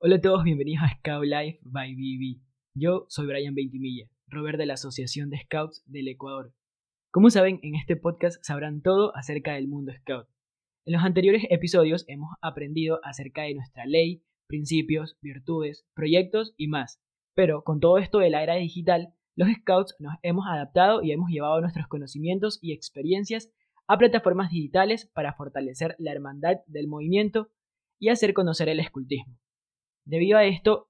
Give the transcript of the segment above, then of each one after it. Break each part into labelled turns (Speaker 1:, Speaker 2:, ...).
Speaker 1: Hola a todos, bienvenidos a Scout Life by BB. Yo soy Brian Veintimilla, Robert de la Asociación de Scouts del Ecuador. Como saben, en este podcast sabrán todo acerca del mundo Scout. En los anteriores episodios hemos aprendido acerca de nuestra ley, principios, virtudes, proyectos y más. Pero con todo esto de la era digital, los Scouts nos hemos adaptado y hemos llevado nuestros conocimientos y experiencias a plataformas digitales para fortalecer la hermandad del movimiento y hacer conocer el escultismo. Debido a esto,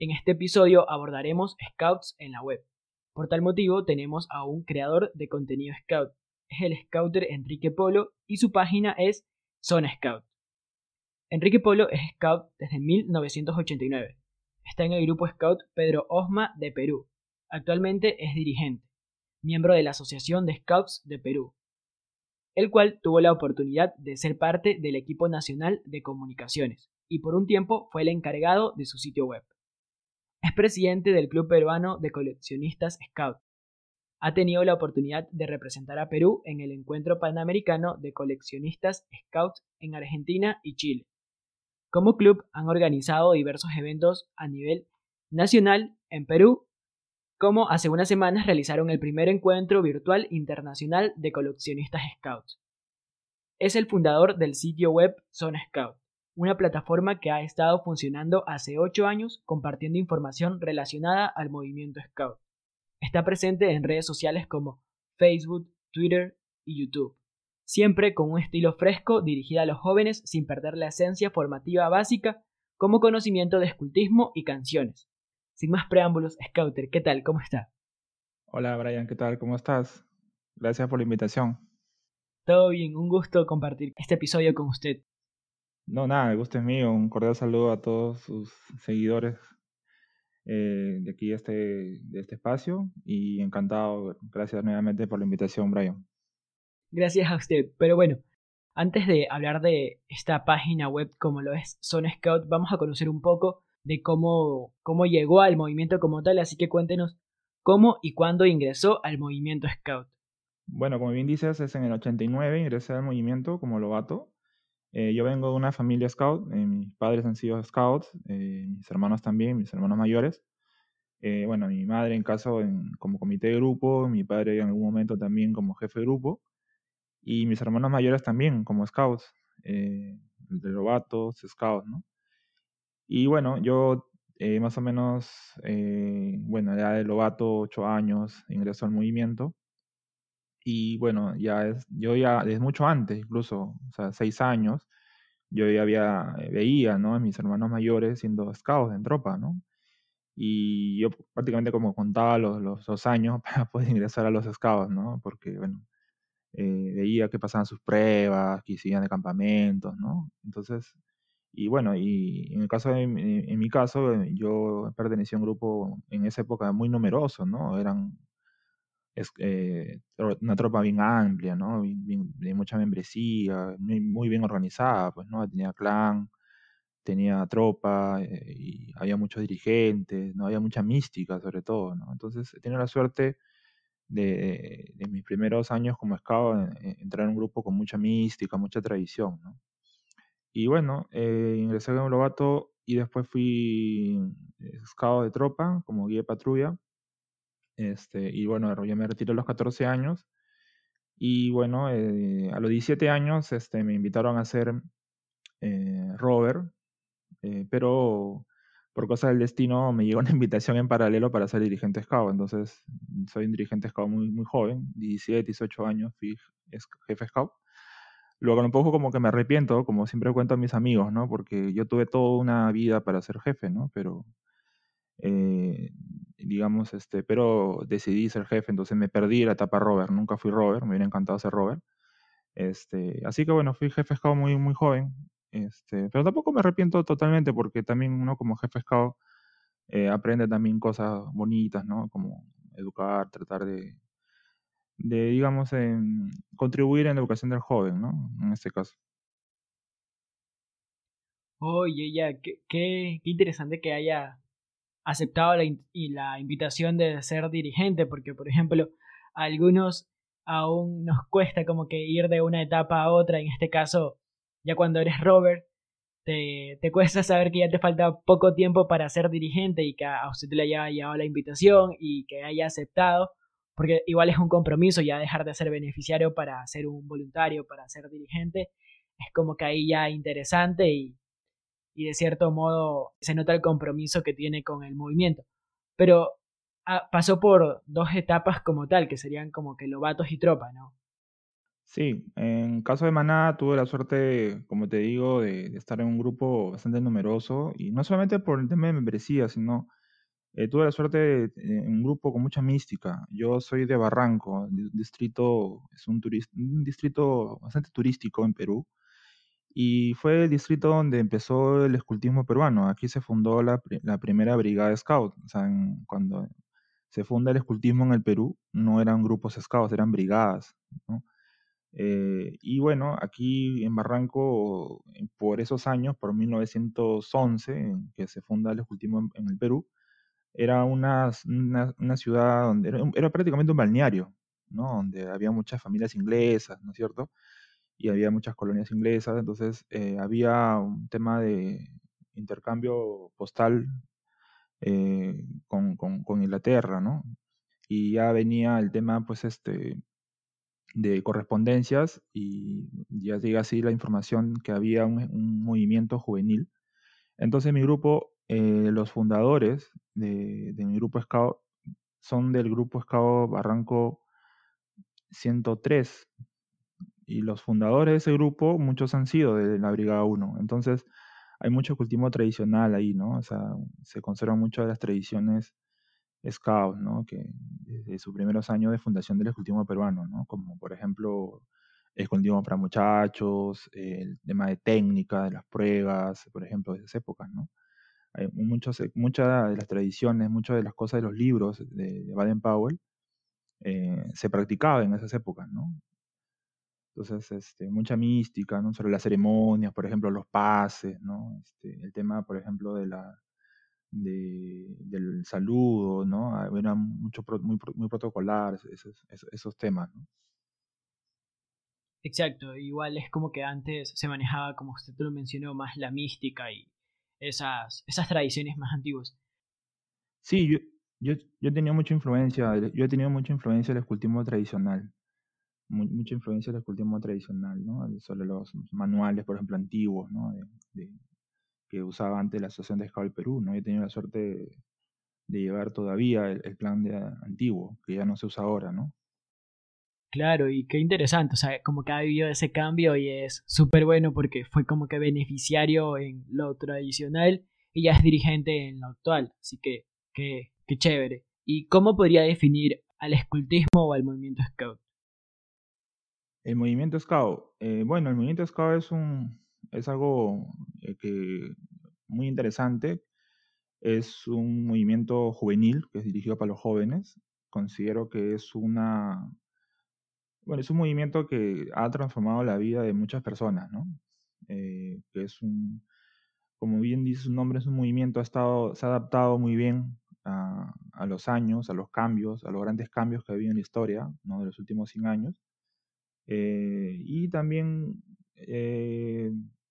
Speaker 1: en este episodio abordaremos Scouts en la web. Por tal motivo tenemos a un creador de contenido Scout. Es el Scouter Enrique Polo y su página es Zona Scout. Enrique Polo es Scout desde 1989. Está en el grupo Scout Pedro Osma de Perú. Actualmente es dirigente, miembro de la Asociación de Scouts de Perú, el cual tuvo la oportunidad de ser parte del equipo nacional de comunicaciones y por un tiempo fue el encargado de su sitio web. Es presidente del Club Peruano de Coleccionistas Scout. Ha tenido la oportunidad de representar a Perú en el Encuentro Panamericano de Coleccionistas Scouts en Argentina y Chile. Como club han organizado diversos eventos a nivel nacional en Perú, como hace unas semanas realizaron el primer encuentro virtual internacional de coleccionistas Scouts. Es el fundador del sitio web Zona Scout, una plataforma que ha estado funcionando hace 8 años compartiendo información relacionada al movimiento Scout. Está presente en redes sociales como Facebook, Twitter y YouTube, siempre con un estilo fresco dirigido a los jóvenes sin perder la esencia formativa básica como conocimiento de escultismo y canciones. Sin más preámbulos, Scouter, ¿qué tal? ¿Cómo está?
Speaker 2: Hola Brian, ¿qué tal? ¿Cómo estás? Gracias por la invitación.
Speaker 1: Todo bien, un gusto compartir este episodio con usted.
Speaker 2: No, nada, el gusto es mío. Un cordial saludo a todos sus seguidores eh, de aquí, este, de este espacio. Y encantado, gracias nuevamente por la invitación, Brian.
Speaker 1: Gracias a usted. Pero bueno, antes de hablar de esta página web como lo es Zone Scout, vamos a conocer un poco de cómo, cómo llegó al movimiento como tal. Así que cuéntenos cómo y cuándo ingresó al movimiento Scout.
Speaker 2: Bueno, como bien dices, es en el 89 ingresé al movimiento como lobato. Eh, yo vengo de una familia scout, eh, mis padres han sido scouts, eh, mis hermanos también, mis hermanos mayores. bueno, mi madre en caso en, como comité de grupo, mi padre en algún momento también como jefe de grupo, y mis hermanos mayores también como scouts, de lobatos, scouts, ¿no? Y bueno, yo más o menos, bueno, ya de lobato, ocho años, ingreso al movimiento. Y bueno, ya es, yo ya desde mucho antes, incluso, o sea, seis años, yo ya había, eh, veía, ¿no? A mis hermanos mayores siendo scouts en tropa, ¿no? Y yo prácticamente como contaba los, los, dos años para poder ingresar a los scouts, ¿no? Porque, bueno, eh, veía que pasaban sus pruebas, que hacían de campamentos, ¿no? Entonces, y bueno, y en el caso de, en mi caso, eh, yo pertenecía a un grupo en esa época muy numeroso, ¿no? Eran es eh, una tropa bien amplia, ¿no? de mucha membresía, muy, bien organizada, pues, ¿no? Tenía clan, tenía tropa, eh, y había muchos dirigentes, ¿no? Había mucha mística sobre todo, ¿no? Entonces, he tenido la suerte de, de mis primeros años como scout, entrar en un grupo con mucha mística, mucha tradición, ¿no? Y bueno, eh, ingresé un Lobato y después fui scout de tropa como guía de patrulla este, y bueno, yo me retiré a los 14 años. Y bueno, eh, a los 17 años este, me invitaron a ser eh, rover, eh, pero por cosas del destino me llegó una invitación en paralelo para ser dirigente scout. Entonces, soy un dirigente scout muy, muy joven, 17, 18 años, fui jefe scout. Luego un poco como que me arrepiento, como siempre cuento a mis amigos, ¿no? Porque yo tuve toda una vida para ser jefe, ¿no? Pero eh, digamos, este, pero decidí ser jefe, entonces me perdí la etapa Robert, nunca fui Robert, me hubiera encantado ser Robert. Este, así que bueno, fui jefe scout muy, muy joven, este, pero tampoco me arrepiento totalmente porque también uno como jefe scout eh, aprende también cosas bonitas, ¿no? Como educar, tratar de, de digamos, en, contribuir en la educación del joven, ¿no? En este caso.
Speaker 1: Oye, ya, qué, qué interesante que haya aceptado la, y la invitación de ser dirigente, porque por ejemplo, a algunos aún nos cuesta como que ir de una etapa a otra, en este caso, ya cuando eres Robert, te, te cuesta saber que ya te falta poco tiempo para ser dirigente y que a usted le haya llegado la invitación y que haya aceptado, porque igual es un compromiso ya dejar de ser beneficiario para ser un voluntario, para ser dirigente, es como que ahí ya interesante y, y de cierto modo se nota el compromiso que tiene con el movimiento. Pero ah, pasó por dos etapas como tal, que serían como que lobatos y tropa, ¿no?
Speaker 2: Sí, en caso de Maná tuve la suerte, como te digo, de, estar en un grupo bastante numeroso y no solamente por el tema de membresía, sino eh, tuve la suerte en un grupo con mucha mística. Yo soy de Barranco, distrito, es un, un distrito bastante turístico en Perú y fue el distrito donde empezó el escultismo peruano. Aquí se fundó la, la primera brigada scout. O sea, cuando se funda el escultismo en el Perú, no eran grupos scouts, eran brigadas. ¿no? Eh, y bueno, aquí en Barranco, por esos años, por 1911, en que se funda el escultismo en, el Perú, era una, una, ciudad donde era, prácticamente un balneario, ¿no? Donde había muchas familias inglesas, ¿no es cierto? Y había muchas colonias inglesas, entonces eh, había un tema de intercambio postal eh, con, con, Inglaterra, ¿no? Y ya venía el tema, pues, este, de correspondencias y ya llega así la información que había un, movimiento juvenil. Entonces mi grupo, eh, los fundadores de, mi grupo Scout son del grupo Scout Barranco 103 y los fundadores de ese grupo, muchos han sido de la Brigada 1. Entonces hay mucho cultivo tradicional ahí, ¿no? O sea, se conservan muchas de las tradiciones scouts, ¿no? Que desde sus primeros años de fundación del escultismo peruano, ¿no? Como por ejemplo escultismo para muchachos, el tema de técnica, de las pruebas, por ejemplo, de esas épocas, ¿no? Hay muchos, muchas de las tradiciones, muchas de las cosas de los libros de, Baden Powell eh, se practicaban en esas épocas, ¿no? Entonces, este, mucha mística, ¿no? Sobre las ceremonias, por ejemplo, los pases, ¿no? Este, el tema, por ejemplo, de la, de, del saludo, ¿no? Ah, era mucho, muy, muy protocolar esos, esos, temas, ¿no?
Speaker 1: Exacto, igual es como que antes se manejaba, como usted lo mencionó, más la mística y esas, esas tradiciones más antiguas.
Speaker 2: Sí, yo, yo, yo he tenido mucha influencia, yo he tenido mucha influencia del escultismo tradicional, mucha influencia del escultismo tradicional, ¿no? Sobre los manuales, por ejemplo, antiguos, ¿no? que usaba antes la Asociación de Scout del Perú, ¿no? He tenido la suerte de, llevar todavía el, plan de, antiguo, que ya no se usa ahora, ¿no?
Speaker 1: Claro, y qué interesante, o sea, como que ha vivido ese cambio y es súper bueno porque fue como que beneficiario en lo tradicional y ya es dirigente en lo actual, así que qué, qué chévere. ¿Y cómo podría definir al escultismo o al movimiento scout?
Speaker 2: El movimiento scout, eh, bueno, el movimiento scout es un, es algo eh, que muy interesante. Es un movimiento juvenil que es dirigido para los jóvenes. Considero que es una bueno, es un movimiento que ha transformado la vida de muchas personas, ¿no? Eh, que es un, como bien dice su nombre, es un movimiento, ha estado, se ha adaptado muy bien a, a, los años, a los cambios, a los grandes cambios que ha habido en la historia, ¿no? De los últimos 100 años. Eh, y también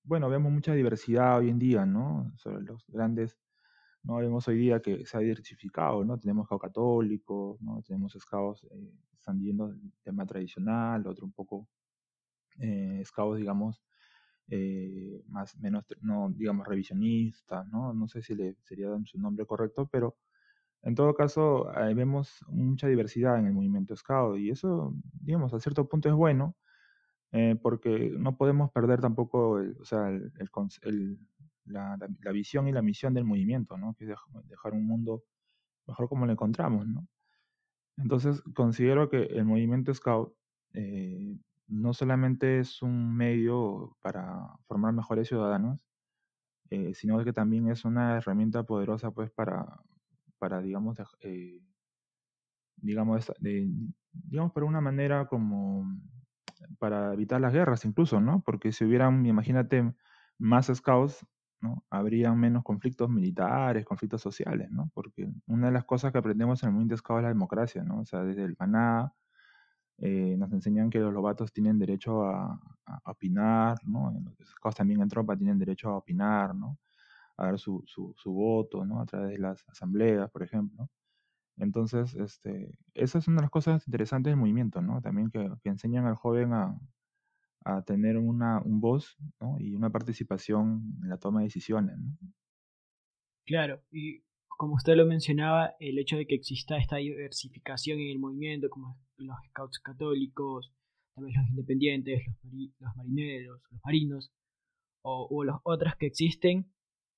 Speaker 2: bueno, vemos mucha diversidad hoy en día, ¿no? Sobre los grandes, ¿no? Vemos hoy día que se ha diversificado, ¿no? Tenemos scouts católicos, ¿no? Tenemos scouts eh, están yendo del tema tradicional, otro un poco eh, scouts, digamos, eh, más, menos, no, digamos, revisionistas, ¿no? No sé si le sería su nombre correcto, pero en todo caso, vemos mucha diversidad en el movimiento scout y eso, digamos, a cierto punto es bueno, eh, porque no podemos perder tampoco el, o sea, el, el, la, la, visión y la misión del movimiento, ¿no? que es dejar un mundo mejor como lo encontramos. ¿no? Entonces, considero que el movimiento Scout eh, no solamente es un medio para formar mejores ciudadanos, eh, sino que también es una herramienta poderosa pues para, para digamos, eh, digamos, de, digamos, para una manera como para evitar las guerras incluso, ¿no? Porque si hubieran, imagínate, más scouts, ¿no? Habrían menos conflictos militares, conflictos sociales, ¿no? Porque una de las cosas que aprendemos en el movimiento scout es la democracia, ¿no? O sea, desde el Maná, eh, nos enseñan que los lobatos tienen derecho a, opinar, ¿no? Los scouts también en tropa tienen derecho a opinar, ¿no? A dar su, su, su voto, ¿no? A través de las asambleas, por ejemplo. Entonces, este, esa es una de las cosas interesantes del movimiento, ¿no? También que, que enseñan al joven a, a tener una, un voz ¿no? y una participación en la toma de decisiones.
Speaker 1: Claro, y como usted lo mencionaba, el hecho de que exista esta diversificación en el movimiento, como los scouts católicos, también los independientes, los, marineros, los marinos, o, o los otros que existen,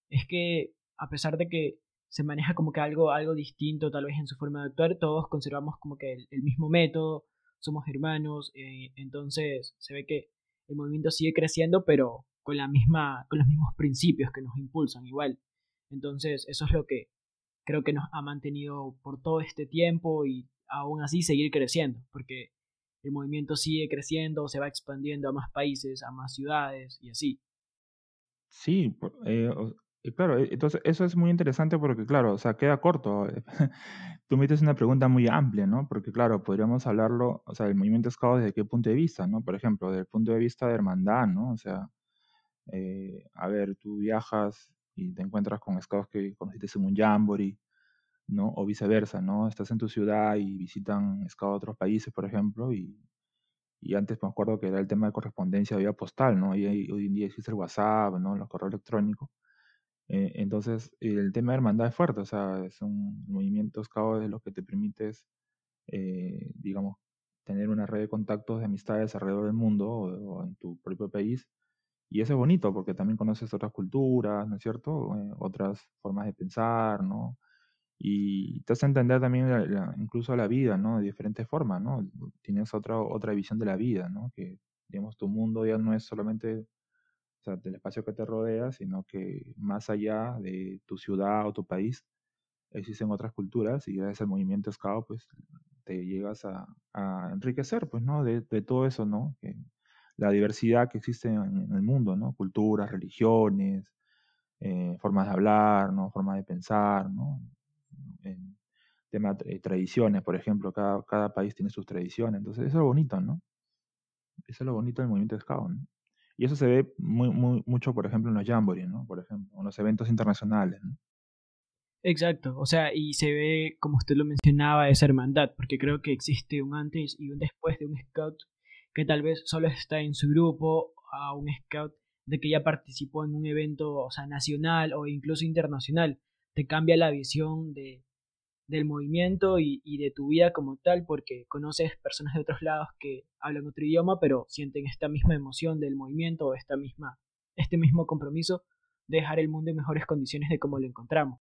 Speaker 1: es que a pesar de que se maneja como que algo, algo distinto tal vez en su forma de actuar, todos conservamos como que el, mismo método, somos hermanos, eh, entonces se ve que el movimiento sigue creciendo, pero con, la misma, con los mismos principios que nos impulsan igual. Entonces eso es lo que creo que nos ha mantenido por todo este tiempo y aún así seguir creciendo, porque el movimiento sigue creciendo, se va expandiendo a más países, a más ciudades y así.
Speaker 2: Sí, eh, claro, e, entonces eso es muy interesante porque, claro, o sea, queda corto. Tú me una pregunta muy amplia, ¿no? Porque, claro, podríamos hablarlo, o sea, el movimiento Scout desde qué punto de vista, ¿no? Por ejemplo, desde el punto de vista de hermandad, ¿no? O sea, eh, a ver, tú viajas y te encuentras con scouts que conociste en un jamboree, ¿no? O viceversa, ¿no? Estás en tu ciudad y visitan scouts de otros países, por ejemplo, y, y antes me acuerdo que era el tema de correspondencia vía postal, ¿no? Y hoy en día existe el WhatsApp, ¿no? Los correos electrónicos. Eh, entonces, el tema de hermandad es fuerte, o sea, es un movimiento scout de lo que te permite, eh, digamos, tener una red de contactos, de amistades alrededor del mundo o, en tu propio país. Y eso es bonito porque también conoces otras culturas, ¿no es cierto? Eh, otras formas de pensar, ¿no? Y te hace entender también incluso la vida, ¿no? De diferentes formas, ¿no? Tienes otra, otra visión de la vida, ¿no? Que, digamos, tu mundo ya no es solamente del espacio que te rodea, sino que más allá de tu ciudad o tu país, existen otras culturas y gracias al movimiento Scout, pues te llegas a, enriquecer, pues, ¿no? De, todo eso, ¿no? La diversidad que existe en, el mundo, ¿no? Culturas, religiones, eh, formas de hablar, ¿no? Formas de pensar, ¿no? En tema tradiciones, por ejemplo, cada, cada país tiene sus tradiciones, entonces eso es lo bonito, ¿no? Eso es lo bonito del movimiento Scout, ¿no? Y eso se ve muy, mucho, por ejemplo, en los jamborees, ¿no? Por ejemplo, en los eventos internacionales, ¿no?
Speaker 1: Exacto, o sea, y se ve, como usted lo mencionaba, esa hermandad, porque creo que existe un antes y un después de un scout que tal vez solo está en su grupo, a un scout de que ya participó en un evento, o sea, nacional o incluso internacional. Te cambia la visión de, del movimiento y, de tu vida como tal, porque conoces personas de otros lados que hablan otro idioma, pero sienten esta misma emoción del movimiento o esta misma, este mismo compromiso de dejar el mundo en mejores condiciones de como lo encontramos.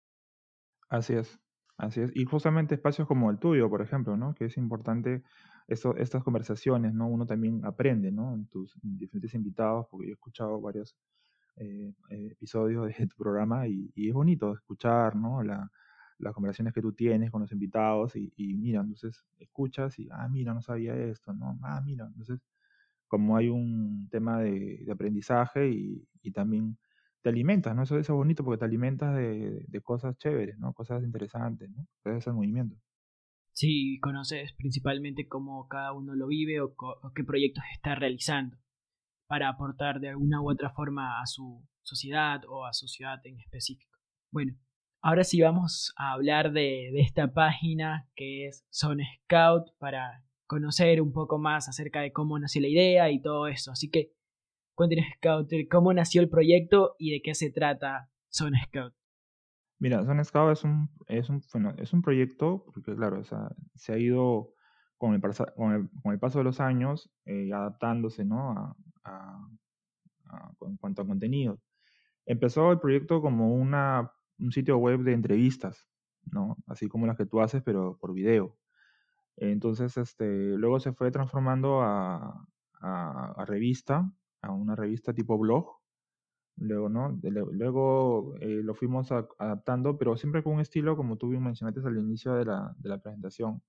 Speaker 2: Así es, así es. Y justamente espacios como el tuyo, por ejemplo, ¿no? Que es importante estas conversaciones, ¿no? Uno también aprende, ¿no? En tus diferentes invitados, porque yo he escuchado varios eh, eh, episodios de tu programa y, y, es bonito escuchar, ¿no? La, las conversaciones que tú tienes con los invitados y, y, mira, entonces escuchas y, ah, mira, no sabía esto, ¿no? Ah, mira, entonces como hay un tema de, aprendizaje y, también te alimentas, ¿no? Eso, es bonito porque te alimentas de, de, cosas chéveres, ¿no? Cosas interesantes, ¿no? Gracias al movimiento.
Speaker 1: Sí, conoces principalmente cómo cada uno lo vive o, o qué proyectos está realizando para aportar de alguna u otra forma a su sociedad o a su ciudad en específico. Bueno, Ahora sí vamos a hablar de, esta página que es Zone Scout para conocer un poco más acerca de cómo nació la idea y todo eso. Así que cuéntenos, Scout, cómo nació el proyecto y de qué se trata Zone Scout.
Speaker 2: Mira, Zone Scout es un, es un, es un proyecto, porque claro, se ha ido con el, con el, paso de los años eh, adaptándose ¿no? a, en cuanto a contenido. Empezó el proyecto como una un sitio web de entrevistas, ¿no? Así como las que tú haces, pero por video. Entonces, este, luego se fue transformando a, revista, a una revista tipo blog. Luego, ¿no? luego eh, lo fuimos adaptando, pero siempre con un estilo, como tú bien mencionaste al inicio de la, de la presentación,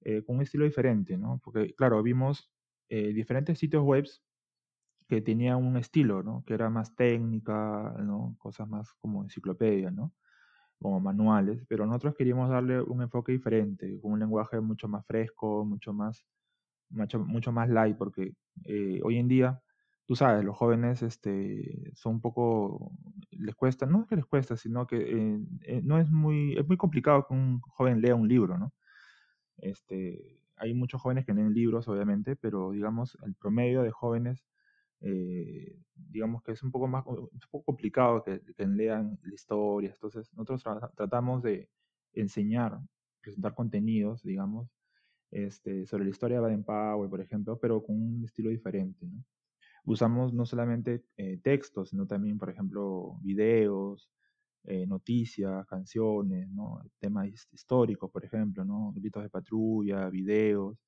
Speaker 2: eh, con un estilo diferente, ¿no? Porque, claro, vimos eh, diferentes sitios web que tenía un estilo, ¿no? Que era más técnica, ¿no? Cosas más como enciclopedia, ¿no? Como manuales, pero nosotros queríamos darle un enfoque diferente, con un lenguaje mucho más fresco, mucho más mucho, mucho más light, porque eh, hoy en día, tú sabes, los jóvenes este, son un poco, les cuesta, no es que les cuesta, sino que eh, eh, no es muy, es muy complicado que un joven lea un libro, ¿no? Este, hay muchos jóvenes que leen libros, obviamente, pero digamos, el promedio de jóvenes, digamos que es un poco más, un poco complicado que, lean historias, entonces nosotros tratamos de enseñar, presentar contenidos, digamos, este, sobre la historia de Baden-Powell, por ejemplo, pero con un estilo diferente. ¿no? Usamos no solamente eh, textos, sino también, por ejemplo, videos, eh, noticias, canciones, temas históricos, por ejemplo, ¿no? gritos de patrulla, videos.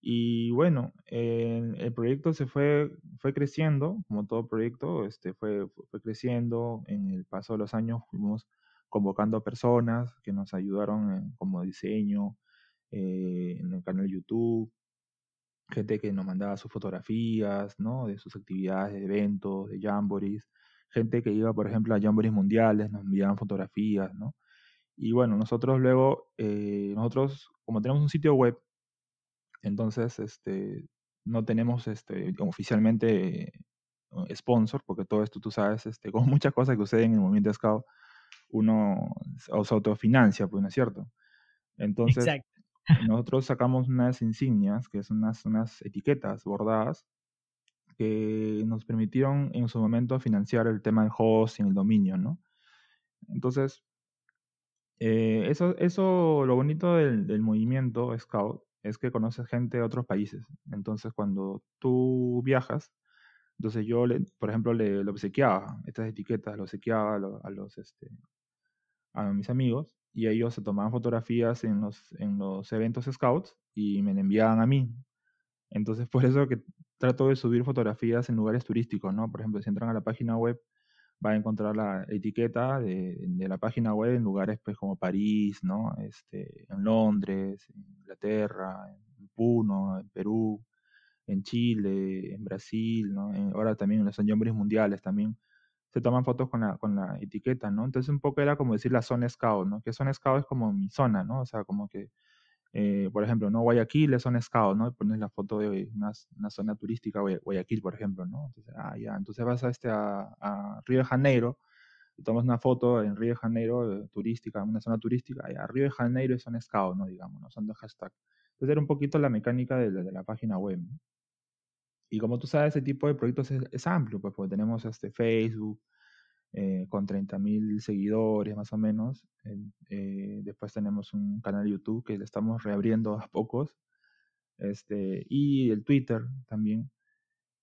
Speaker 2: Y bueno, el proyecto se fue, fue creciendo, como todo proyecto, este, fue, fue creciendo. En el paso de los años fuimos convocando personas que nos ayudaron en, como diseño, eh, en el canal YouTube, gente que nos mandaba sus fotografías, ¿no? De sus actividades, de eventos, de jamborees, gente que iba, por ejemplo, a jamborees mundiales, nos enviaban fotografías, ¿no? Y bueno, nosotros luego, eh, nosotros, como tenemos un sitio web, entonces, este, no tenemos, este, oficialmente sponsor, porque todo esto, tú sabes, este, como muchas cosas que suceden en el movimiento Scout, uno se autofinancia, pues, ¿no es cierto? Entonces, Exacto. Nosotros sacamos unas insignias, que son unas, unas etiquetas bordadas, que nos permitieron en su momento financiar el tema del host y el dominio, ¿no? Entonces, eh, eso, eso, lo bonito del, del, movimiento Scout es que conoces gente de otros países. Entonces, cuando tú viajas, entonces yo, le, por ejemplo, le, le obsequiaba estas etiquetas, lo obsequiaba a los, a, los, este, a mis amigos, y ellos se tomaban fotografías en los, en los eventos scouts y me enviaban a mí. Entonces, por eso que trato de subir fotografías en lugares turísticos, ¿no? Por ejemplo, si entran a la página web, va a encontrar la etiqueta de, la página web en lugares pues, como París, ¿no? Este, en Londres, en Inglaterra, en Puno, en Perú, en Chile, en Brasil, ¿no? ahora también en los mundiales también se toman fotos con la, con la etiqueta, ¿no? Entonces un poco era como decir la zona scout, ¿no? Que zona scout es como mi zona, ¿no? O sea, como que, eh, por ejemplo, ¿no? Guayaquil es zona scout, ¿no? pones la foto de una, una, zona turística, Guayaquil, por ejemplo, ¿no? Entonces, ah, ya, entonces vas a, este, a, a Río de Janeiro, y tomas una foto en Río de Janeiro, eh, turística, una zona turística, y a Río de Janeiro es zona scout, ¿no? Digamos, ¿no? Son dos hashtags. Entonces era un poquito la mecánica de, de la página web, ¿no? Y como tú sabes, ese tipo de proyectos es, amplio, pues porque tenemos este Facebook eh, con 30.000 seguidores más o menos. Eh, después tenemos un canal YouTube que le estamos reabriendo a pocos. Este, y el Twitter también.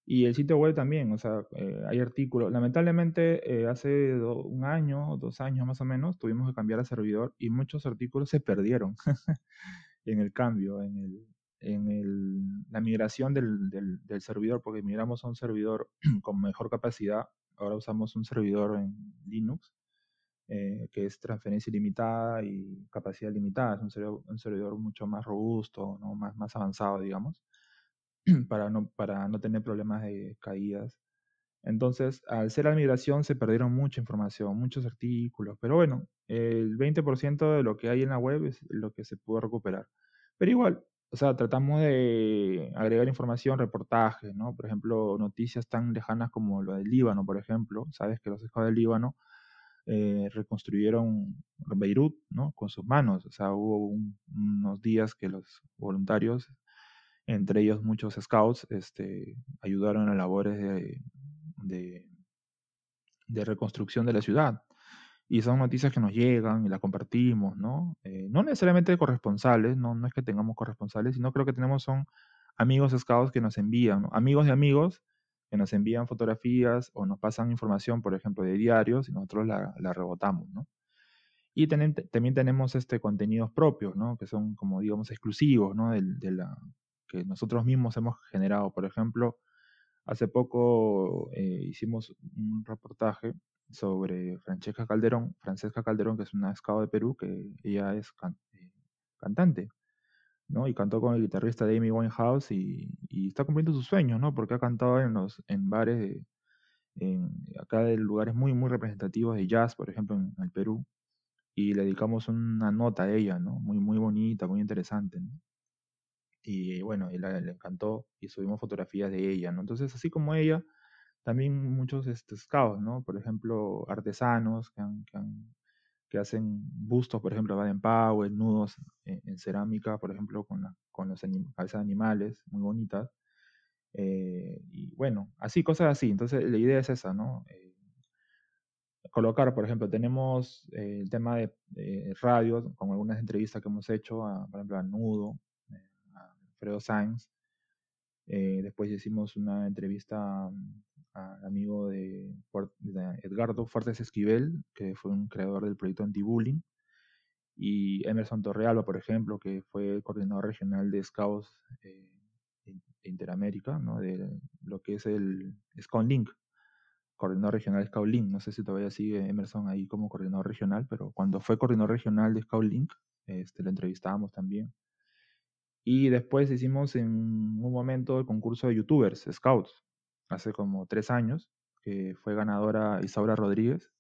Speaker 2: Y el sitio web también, o sea, eh, hay artículos. Lamentablemente, hace un año, dos años más o menos, tuvimos que cambiar de servidor y muchos artículos se perdieron en el cambio, en el, en el, la migración del, del, servidor, porque migramos a un servidor con mejor capacidad. Ahora usamos un servidor en Linux, eh, que es transferencia ilimitada y capacidad limitada. Es un servidor, mucho más robusto, ¿no? más, más avanzado, digamos, para no, para no tener problemas de caídas. Entonces, al ser la migración se perdieron mucha información, muchos artículos, pero bueno, el 20% de lo que hay en la web es lo que se pudo recuperar. Pero igual, o sea, tratamos de agregar información, reportajes, ¿no? Por ejemplo, noticias tan lejanas como lo del Líbano, por ejemplo. Sabes que los esclavos del Líbano eh, reconstruyeron Beirut, ¿no? Con sus manos. O sea, hubo unos días que los voluntarios, entre ellos muchos scouts, este, ayudaron a labores de, de reconstrucción de la ciudad y son noticias que nos llegan y las compartimos, ¿no? Eh, no necesariamente corresponsales, no, no es que tengamos corresponsales, sino creo que tenemos son amigos scouts que nos envían, amigos de amigos que nos envían fotografías o nos pasan información, por ejemplo, de diarios y nosotros la, la rebotamos, ¿no? Y también tenemos este, contenidos propios, ¿no? Que son, como digamos, exclusivos, ¿no? De, de la, que nosotros mismos hemos generado. Por ejemplo, hace poco eh, hicimos un reportaje sobre Francesca Calderón, Francesca Calderón, que es una escado de Perú, que ella es eh, cantante, ¿no? Y cantó con el guitarrista de Amy Winehouse y, está cumpliendo sus sueños, ¿no? Porque ha cantado en los en bares, en, acá de lugares muy, muy representativos de jazz, por ejemplo, en, el Perú, y le dedicamos una nota a ella, ¿no? Muy, muy bonita, muy interesante, ¿no? y bueno, y le encantó y subimos fotografías de ella, ¿no? Entonces, así como ella, también muchos este, ¿no? Por ejemplo, artesanos que, que, hacen bustos, por ejemplo, Baden Powell, nudos en, cerámica, por ejemplo, con, la, con los cabezas de animales muy bonitas. Eh, y bueno, así, cosas así. Entonces, la idea es esa, ¿no? Eh, colocar, por ejemplo, tenemos eh, el tema de radio, con algunas entrevistas que hemos hecho, por ejemplo, a Nudo, a Alfredo Sainz. después hicimos una entrevista amigo de, Edgardo Fuertes Esquivel, que fue un creador del proyecto Anti-Bullying, y Emerson Torrealba, por ejemplo, que fue coordinador regional de Scouts eh, Interamérica, ¿no? de lo que es el Scout Link, coordinador regional Scout Link. No sé si todavía sigue Emerson ahí como coordinador regional, pero cuando fue coordinador regional de Scout Link, este, lo entrevistábamos también. Y después hicimos en un momento el concurso de youtubers, Scouts, hace como tres años, que fue ganadora Isaura Rodríguez,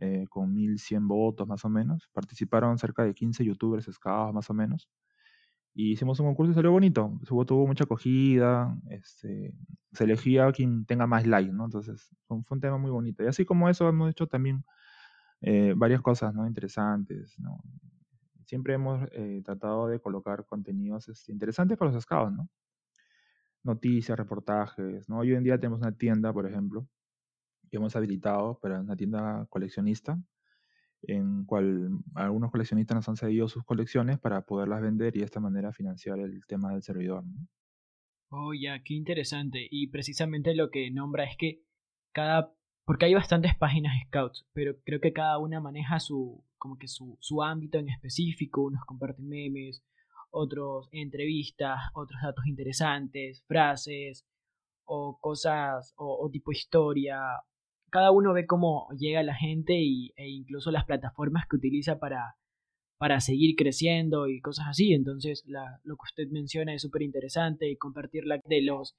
Speaker 2: eh, con 1100 votos más o menos. Participaron cerca de 15 youtubers scouts más o menos. Y hicimos un concurso y salió bonito. Tuvo, mucha acogida. Este, se elegía quien tenga más likes, ¿no? Entonces fue, un tema muy bonito. Y así como eso hemos hecho también eh, varias cosas, ¿no? Interesantes. Siempre hemos eh, tratado de colocar contenidos este, interesantes para los scouts, ¿no? Noticias, reportajes, ¿no? Hoy en día tenemos una tienda, por ejemplo, que hemos habilitado para una tienda coleccionista, en cual algunos coleccionistas nos han cedido sus colecciones para poderlas vender y de esta manera financiar el tema del servidor.
Speaker 1: Oh, ya, qué interesante. Y precisamente lo que nombra es que cada... Porque hay bastantes páginas scouts, pero creo que cada una maneja su, como que su, su ámbito en específico, unos comparten memes, otros entrevistas, otros datos interesantes, frases o cosas o, tipo historia. Cada uno ve cómo llega la gente y, e incluso las plataformas que utiliza para, para seguir creciendo y cosas así. Entonces, lo que usted menciona es súper interesante y compartir la de los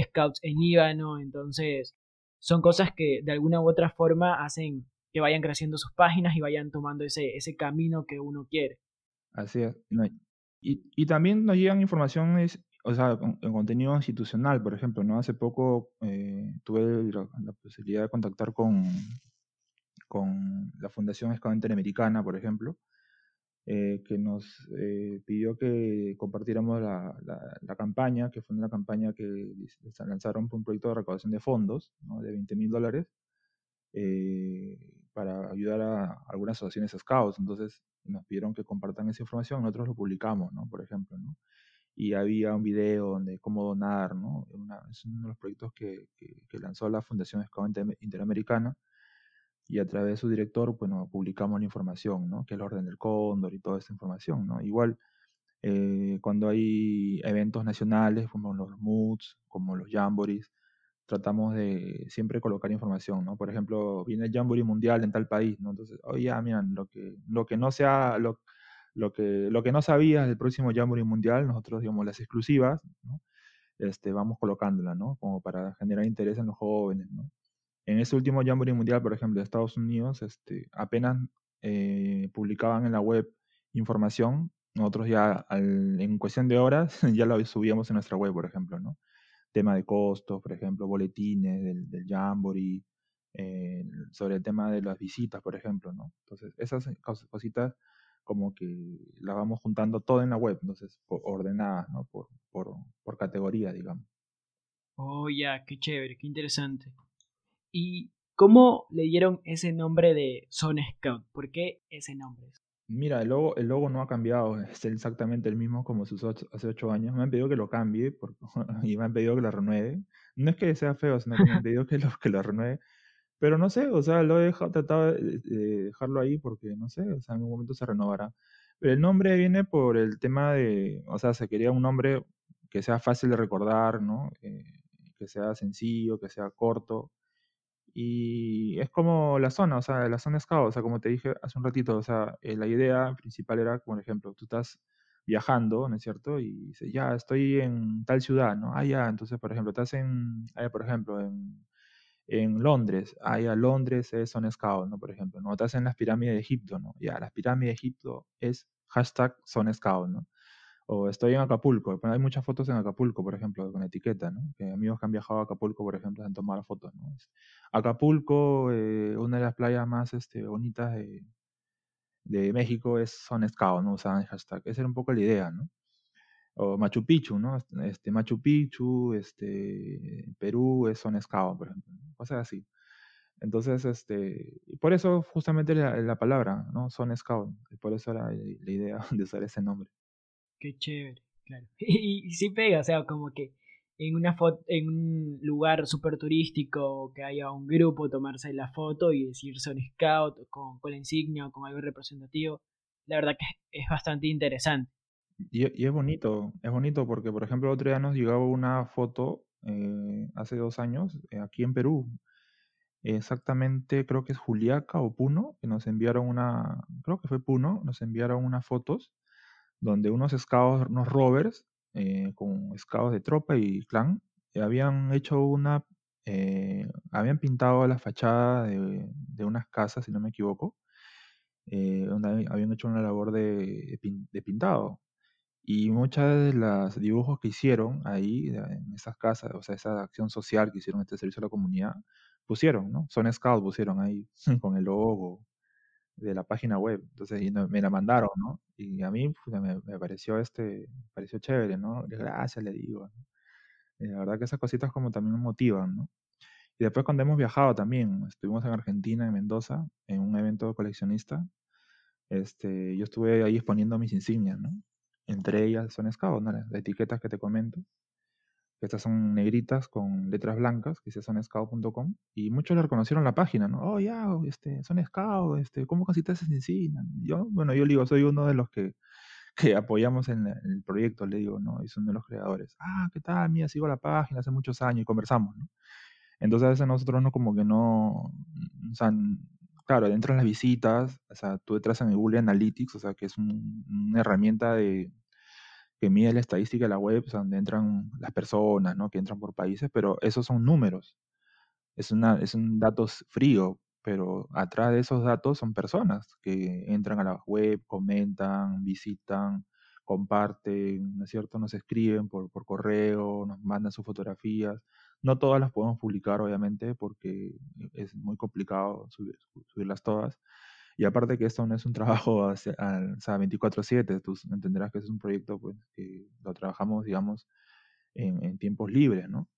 Speaker 1: scouts en Líbano. Entonces, son cosas que de alguna u otra forma hacen que vayan creciendo sus páginas y vayan tomando ese, ese camino que uno quiere.
Speaker 2: Así es. Y, y también nos llegan informaciones, o sea, en contenido institucional, por ejemplo, ¿no? Hace poco eh, tuve la, posibilidad de contactar con, con la Fundación Escala Interamericana, por ejemplo, eh, que nos eh, pidió que compartiéramos la, la, campaña, que fue una campaña que lanzaron por un proyecto de recaudación de fondos ¿no? de 20 mil dólares para ayudar a algunas asociaciones scouts. Entonces, nos pidieron que compartan esa información, nosotros lo publicamos, ¿no? Por ejemplo, ¿no? Y había un video donde cómo donar, ¿no? es uno de los proyectos que, que, lanzó la Fundación Scout Interamericana y a través de su director, bueno, publicamos la información, ¿no? Que es el orden del cóndor y toda esa información, ¿no? Igual, eh, cuando hay eventos nacionales como los MOODs, como los Jamborees, tratamos de siempre colocar información, ¿no? Por ejemplo, viene el Jamboree Mundial en tal país, ¿no? Entonces, oye, ya, miren, lo que, lo que no sea, lo, lo, que, lo que no sabías del próximo Jamboree Mundial, nosotros, digamos, las exclusivas, ¿no? Este, vamos colocándola, ¿no? Como para generar interés en los jóvenes, ¿no? En ese último Jamboree Mundial, por ejemplo, de Estados Unidos, este, apenas eh, publicaban en la web información, nosotros ya en cuestión de horas ya la subíamos en nuestra web, por ejemplo, ¿no? Tema de costos, por ejemplo, boletines del, del Jamboree, eh, sobre el tema de las visitas, por ejemplo, ¿no? Entonces, esas cositas como que las vamos juntando todo en la web, entonces, ordenadas, ¿no? Por, por, por categoría, digamos.
Speaker 1: Oh, ya, qué chévere, qué interesante. ¿Y cómo le dieron ese nombre de Zone Scout? ¿Por qué ese nombre?
Speaker 2: Mira, el logo, el logo no ha cambiado, es exactamente el mismo como se usó hace ocho años. Me han pedido que lo cambie y me han pedido que lo renueve. No es que sea feo, sino que me han pedido que lo, que lo renueve. Pero no sé, o sea, lo he dejado, tratado de, dejarlo ahí porque no sé, o sea, en un momento se renovará. Pero el nombre viene por el tema de, o sea, se quería un nombre que sea fácil de recordar, ¿no? Eh, que sea sencillo, que sea corto. Y es como la zona, o sea, la zona scout, o sea, como te dije hace un ratito, o sea, eh, la idea principal era, por ejemplo, tú estás viajando, ¿no es cierto? Y dices, ya, estoy en tal ciudad, ¿no? Ah, ya, entonces, por ejemplo, estás en, ah, por ejemplo, en, en Londres, ah, ya, Londres es zona scout, ¿no? Por ejemplo, ¿no? Estás en las pirámides de Egipto, ¿no? Ya, las pirámides de Egipto es hashtag zona ¿no? O estoy en Acapulco. Hay muchas fotos en Acapulco, por ejemplo, con etiqueta, ¿no? Amigos que han viajado a Acapulco, por ejemplo, han tomado fotos, ¿no? Acapulco, eh, una de las playas más este, bonitas de, México es Son Scout, ¿no? Usaban el hashtag. Esa era un poco la idea, ¿no? O Machu Picchu, ¿no? Este, Machu Picchu, este, Perú es Son Scout, por ejemplo. Cosas así. Entonces, este, por eso justamente la, la palabra, ¿no? Son Scout. Por eso era la idea de usar ese nombre.
Speaker 1: Qué chévere, claro. Y, sí pega, o sea, como que en una foto, en un lugar súper turístico, que haya un grupo, tomarse la foto y decir son scout con, con la insignia o con algo representativo, la verdad que es bastante interesante.
Speaker 2: Y, y, es bonito, es bonito porque, por ejemplo, otro día nos llegaba una foto eh, hace dos años eh, aquí en Perú. Exactamente, creo que es Juliaca o Puno, que nos enviaron una, creo que fue Puno, nos enviaron unas fotos donde unos scouts, unos rovers, eh, con scouts de tropa y clan, habían hecho una, habían pintado la fachada de, unas casas, si no me equivoco, donde habían hecho una labor de, de pintado. Y muchas de los dibujos que hicieron ahí, en esas casas, o sea, esa acción social que hicieron este servicio a la comunidad, pusieron, ¿no? Son Scouts pusieron ahí con el logo de la página web. Entonces me la mandaron, ¿no? Y a mí pues, me, pareció este, pareció chévere, ¿no? Gracias, le digo. la verdad que esas cositas como también me motivan, ¿no? Y después cuando hemos viajado también, estuvimos en Argentina, en Mendoza, en un evento coleccionista, este, yo estuve ahí exponiendo mis insignias, ¿no? Entre ellas son Scout, ¿no? las etiquetas que te comento. Estas son negritas con letras blancas, que dice scout.com y muchos le reconocieron la página, ¿no? Oh, ya, este, son Scout, este, ¿cómo casi te insignia? Yo, bueno, yo le digo, soy uno de los que, que apoyamos en, el proyecto, le digo, ¿no? Y son de los creadores. Ah, ¿qué tal? Mira, sigo la página hace muchos años y conversamos, ¿no? Entonces a veces nosotros no como que no, o sea, claro, dentro de las visitas, o sea, tú entras en Google Analytics, o sea, que es una herramienta de, que mide la estadística de la web, donde entran las personas, ¿no? Que entran por países, pero esos son números. Es, una, es un dato frío, pero atrás de esos datos son personas que entran a la web, comentan, visitan, comparten, ¿no es cierto? Nos escriben por, por correo, nos mandan sus fotografías. No todas las podemos publicar, obviamente, porque es muy complicado subirlas todas. Y aparte que esto no es un trabajo o sea, 24/7, tú entenderás que es un proyecto pues, que lo trabajamos, digamos, en, en, tiempos libres, ¿no?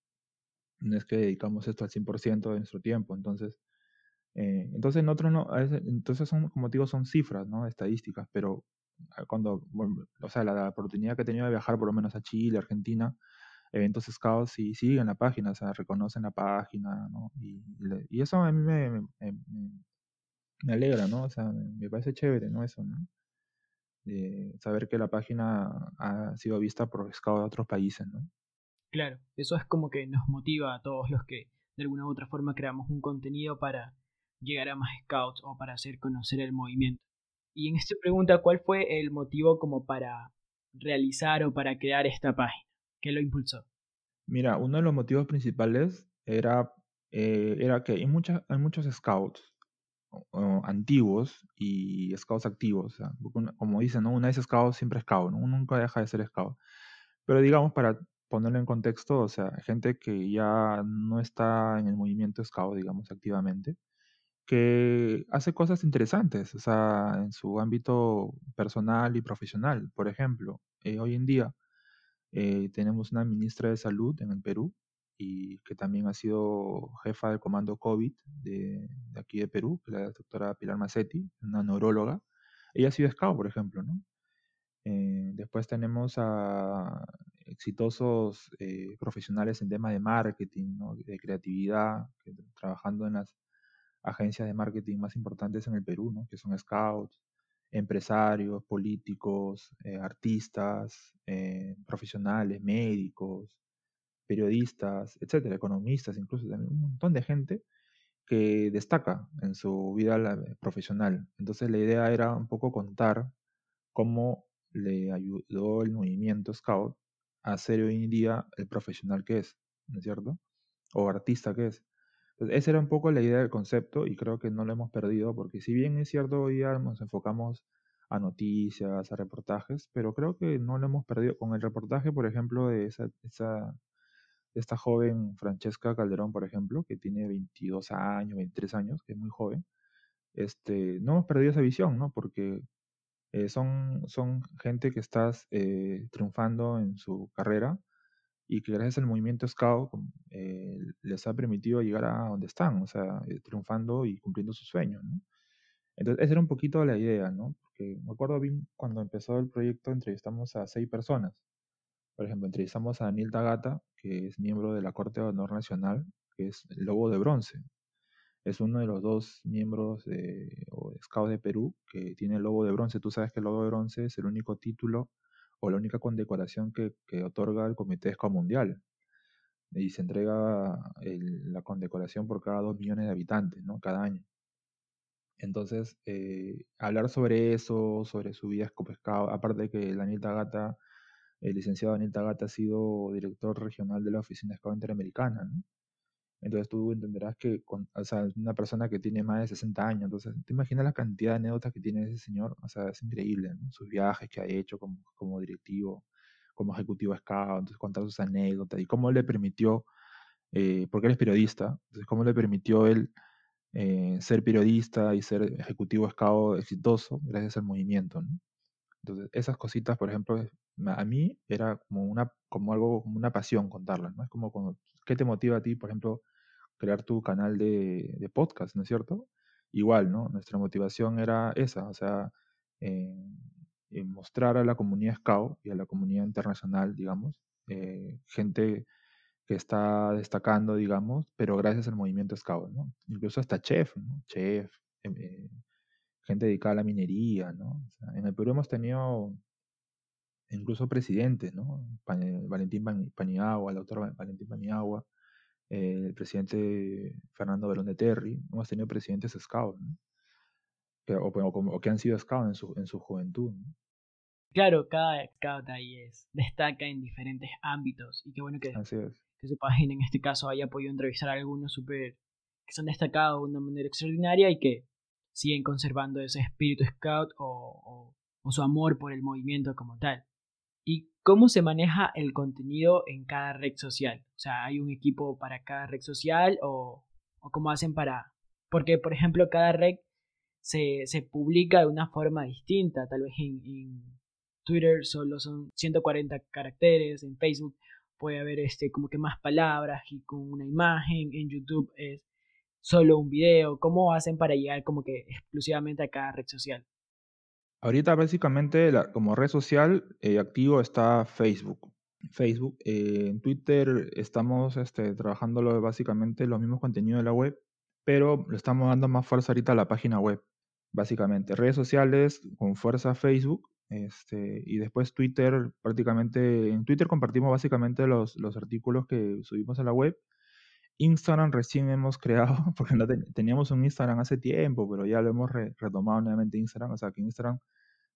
Speaker 2: No es que dedicamos esto al 100% de nuestro tiempo, entonces... Eh, entonces, nosotros no, entonces son, como digo, son cifras, ¿no? Estadísticas, pero ah, cuando, o sea, la, oportunidad que he tenido de viajar por lo menos a Chile, Argentina, eventos scouts y siguen la página, o sea, reconocen la página, ¿no? Y, y eso a mí me, me, me, alegra, ¿no? O sea, me parece chévere, ¿no? Eso, ¿no? De saber que la página ha sido vista por scouts de otros países, ¿no?
Speaker 1: Claro, eso es como que nos motiva a todos los que de alguna u otra forma creamos un contenido para llegar a más scouts o para hacer conocer el movimiento. Y en esta pregunta, ¿cuál fue el motivo como para realizar o para crear esta página? ¿Qué lo impulsó?
Speaker 2: Mira, uno de los motivos principales era, eh, era que hay, muchas hay muchos scouts antiguos y scouts activos. como dicen, ¿no? una vez scout, siempre scout, ¿no? uno nunca deja de ser scout. Pero digamos, para ponerlo en contexto, o sea, gente que ya no está en el movimiento scout, digamos, activamente, que hace cosas interesantes, o sea, en su ámbito personal y profesional. Por ejemplo, eh, hoy en día eh, tenemos una ministra de salud en el Perú y que también ha sido jefa del comando COVID de, aquí de Perú, la doctora Pilar Macetti, una neuróloga. Ella ha sido scout, por ejemplo, ¿no? Eh, después tenemos a exitosos eh, profesionales en temas de marketing, de creatividad, trabajando en las agencias de marketing más importantes en el Perú, ¿no? que son scouts empresarios, políticos, eh, artistas, profesionales, médicos, periodistas, etcétera, economistas, incluso también un montón de gente que destaca en su vida profesional. Entonces la idea era un poco contar cómo le ayudó el movimiento Scout a ser hoy en día el profesional que es, ¿no es cierto? O artista que es esa era un poco la idea del concepto y creo que no lo hemos perdido porque si bien es cierto hoy día nos enfocamos a noticias, a reportajes, pero creo que no lo hemos perdido. Con el reportaje, por ejemplo, de esa esta joven Francesca Calderón, por ejemplo, que tiene 22 años, 23 años, que es muy joven, este, no hemos perdido esa visión, ¿no? Porque eh, son, son gente que está eh, triunfando en su carrera y que gracias al movimiento Scout eh, les ha permitido llegar a donde están, o sea, triunfando y cumpliendo sus sueños, ¿no? Entonces, esa era un poquito la idea, ¿no? Porque me acuerdo bien cuando empezó el proyecto entrevistamos a seis personas. Por ejemplo, entrevistamos a Daniel Tagata, que es miembro de la Corte de Honor Nacional, que es el Lobo de Bronce. Es uno de los dos miembros de, o Scouts de Perú que tiene el Lobo de Bronce. Tú sabes que el Lobo de Bronce es el único título o la única condecoración que, que otorga el Comité Scout Mundial. Y se entrega la condecoración por cada dos millones de habitantes, ¿no? Cada año. Entonces, eh, hablar sobre eso, sobre su vida como aparte de que Daniel Tagata el licenciado Daniel Tagata ha sido director regional de la Oficina Scout Interamericana, ¿no? Entonces tú entenderás que, con, o sea, una persona que tiene más de 60 años, entonces te imaginas la cantidad de anécdotas que tiene ese señor, o sea, es increíble, ¿no? Sus viajes que ha hecho como, como directivo, como ejecutivo Scout, entonces contar sus anécdotas y cómo le permitió, eh, porque él es periodista, entonces cómo le permitió él eh, ser periodista y ser ejecutivo Scout exitoso gracias al movimiento, ¿no? Entonces, esas cositas, por ejemplo, a mí era como una como algo como una pasión contarlas, ¿no? Es como ¿qué te motiva a ti, por ejemplo, crear tu canal de, de podcast, ¿no es cierto? Igual, ¿no? Nuestra motivación era esa, o sea, mostrar a la comunidad Scout y a la comunidad internacional, digamos, eh, gente que está destacando, digamos, pero gracias al movimiento Scout, ¿no? Incluso hasta chef, ¿no? Chef, em, eh, gente dedicada a la minería, ¿no? en el Perú hemos tenido incluso presidentes, ¿no? Valentín Paniagua, el doctor Valentín Paniagua, eh, el presidente Fernando Verón de Terry, hemos tenido presidentes scout, ¿no? que, o, que han sido scout en su, en su juventud. ¿no?
Speaker 1: Claro, cada scout ahí es, destaca en diferentes ámbitos y qué bueno que, que su página en este caso haya podido entrevistar a algunos super que son destacados de una manera extraordinaria y que siguen conservando ese espíritu scout o, su amor por el movimiento como tal. ¿Y cómo se maneja el contenido en cada red social? O sea, ¿hay un equipo para cada red social o, cómo hacen para...? Porque, por ejemplo, cada red se, publica de una forma distinta. Tal vez en, en, Twitter solo son 140 caracteres, en Facebook puede haber este, como que más palabras y con una imagen, en YouTube es solo un video? ¿Cómo hacen para llegar como que exclusivamente a cada red social?
Speaker 2: Ahorita básicamente como red social eh, activo está Facebook. Facebook, eh, en Twitter estamos este, trabajando básicamente los mismos contenidos de la web, pero le estamos dando más fuerza ahorita a la página web, básicamente. Redes sociales con fuerza Facebook, este, y después Twitter, prácticamente, en Twitter compartimos básicamente los, los artículos que subimos a la web Instagram recién hemos creado, porque no teníamos un Instagram hace tiempo, pero ya lo hemos retomado nuevamente Instagram, o sea que Instagram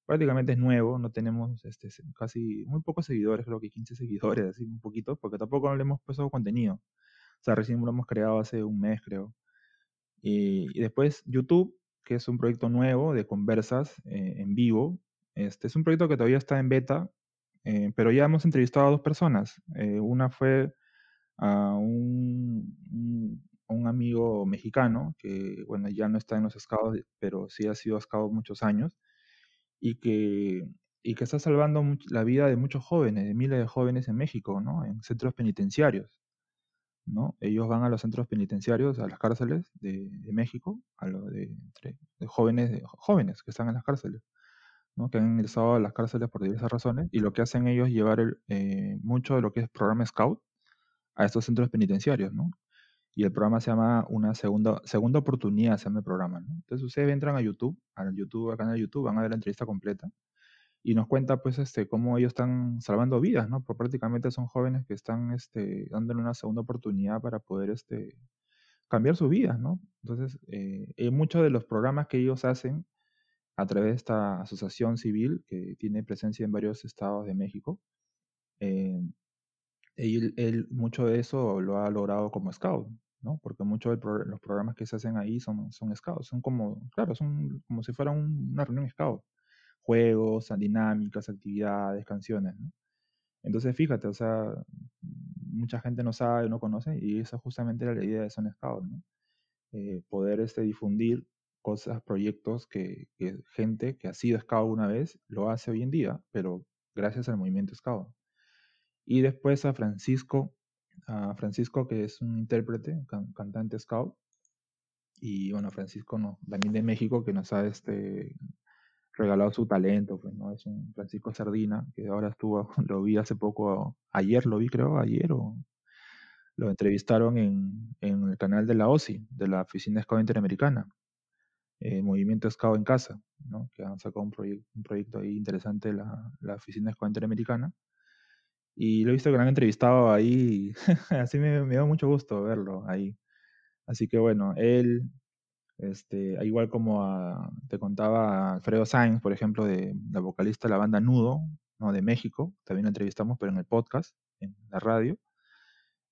Speaker 2: prácticamente es nuevo, no tenemos este, casi muy pocos seguidores, creo que 15 seguidores, así un poquito, porque tampoco le hemos puesto contenido. O sea, recién lo hemos creado hace un mes, creo. Y, después YouTube, que es un proyecto nuevo de conversas eh, en vivo. Este es un proyecto que todavía está en beta, eh, pero ya hemos entrevistado a dos personas. Eh, una fue a un, un, amigo mexicano que, bueno, ya no está en los scouts, pero sí ha sido scout muchos años y que, y que está salvando la vida de muchos jóvenes, de miles de jóvenes en México, ¿no? En centros penitenciarios, ¿no? Ellos van a los centros penitenciarios, a las cárceles de, de México, a lo de, de, jóvenes, de, jóvenes que están en las cárceles. ¿no? que han ingresado a las cárceles por diversas razones, y lo que hacen ellos es llevar el, eh, mucho de lo que es programa Scout a estos centros penitenciarios, ¿no? Y el programa se llama una segunda, segunda oportunidad, se llama el programa, ¿no? Entonces ustedes entran a YouTube, al YouTube, al canal de YouTube, van a ver la entrevista completa y nos cuenta pues este cómo ellos están salvando vidas, ¿no? Porque prácticamente son jóvenes que están este, dándole una segunda oportunidad para poder este, cambiar su vida, ¿no? Entonces, eh, muchos de los programas que ellos hacen a través de esta asociación civil que tiene presencia en varios estados de México, eh, él, mucho de eso lo ha logrado como scout, ¿no? Porque muchos de los programas que se hacen ahí son, son scouts, son como, claro, son como si fuera una reunión scout. juegos, dinámicas, actividades, canciones, ¿no? Entonces, fíjate, o sea, mucha gente no sabe, no conoce, y esa justamente era la idea de Son Scout, ¿no? Eh, poder este, difundir cosas, proyectos que, que, gente que ha sido Scout una vez lo hace hoy en día, pero gracias al movimiento Scout. Y después a Francisco, a Francisco que es un intérprete, cantante Scout, y bueno, Francisco también de México, que nos ha este, regalado su talento, pues, ¿no? Es un Francisco Sardina, que ahora estuvo, lo vi hace poco, ayer lo vi creo, ayer o lo entrevistaron en, en el canal de la OSI, de la Oficina Scout Interamericana, eh, Movimiento Scout en Casa, ¿no? que han sacado un, proyecto un proyecto ahí interesante, la, la Oficina Scout Interamericana. Y lo he visto que lo han entrevistado ahí, así me, me dio mucho gusto verlo ahí. Así que bueno, él, este, igual como te contaba Alfredo Sainz, por ejemplo, de la vocalista de la banda Nudo, ¿no? de México, también lo entrevistamos, pero en el podcast, en la radio.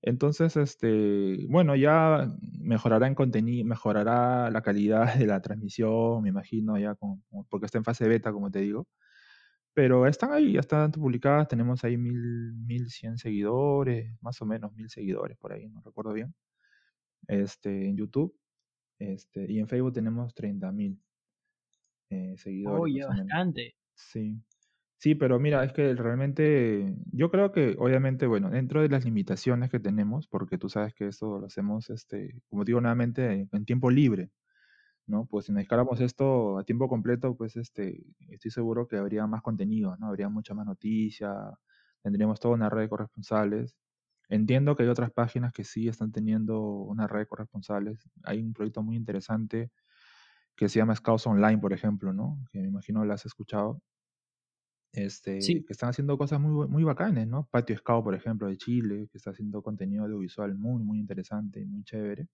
Speaker 2: Entonces, este, bueno, ya mejorará en contenido, mejorará la calidad de la transmisión, me imagino, ya con, porque está en fase beta, como te digo. Pero están ahí, ya están publicadas, tenemos ahí mil, mil cien seguidores, más o menos mil seguidores por ahí, no recuerdo bien. Este, en YouTube. Este, y en Facebook tenemos 30.000 eh, seguidores.
Speaker 1: Oye, bastante.
Speaker 2: Sí. Sí, pero mira, es que realmente yo creo que obviamente, bueno, dentro de las limitaciones que tenemos, porque tú sabes que esto lo hacemos, este, como digo nuevamente, en tiempo libre, ¿no? Pues si nos dedicáramos esto a tiempo completo, pues este, estoy seguro que habría más contenido, ¿no? Habría mucha más noticia, tendríamos toda una red de corresponsales. Entiendo que hay otras páginas que sí están teniendo una red de corresponsales. Hay un proyecto muy interesante que se llama Scouts Online, por ejemplo, ¿no? Que me imagino lo has escuchado este,
Speaker 1: Sí.
Speaker 2: que están haciendo cosas muy, muy bacanes, ¿no? Patio Scout, por ejemplo, de Chile, que está haciendo contenido audiovisual muy, muy interesante y muy chévere.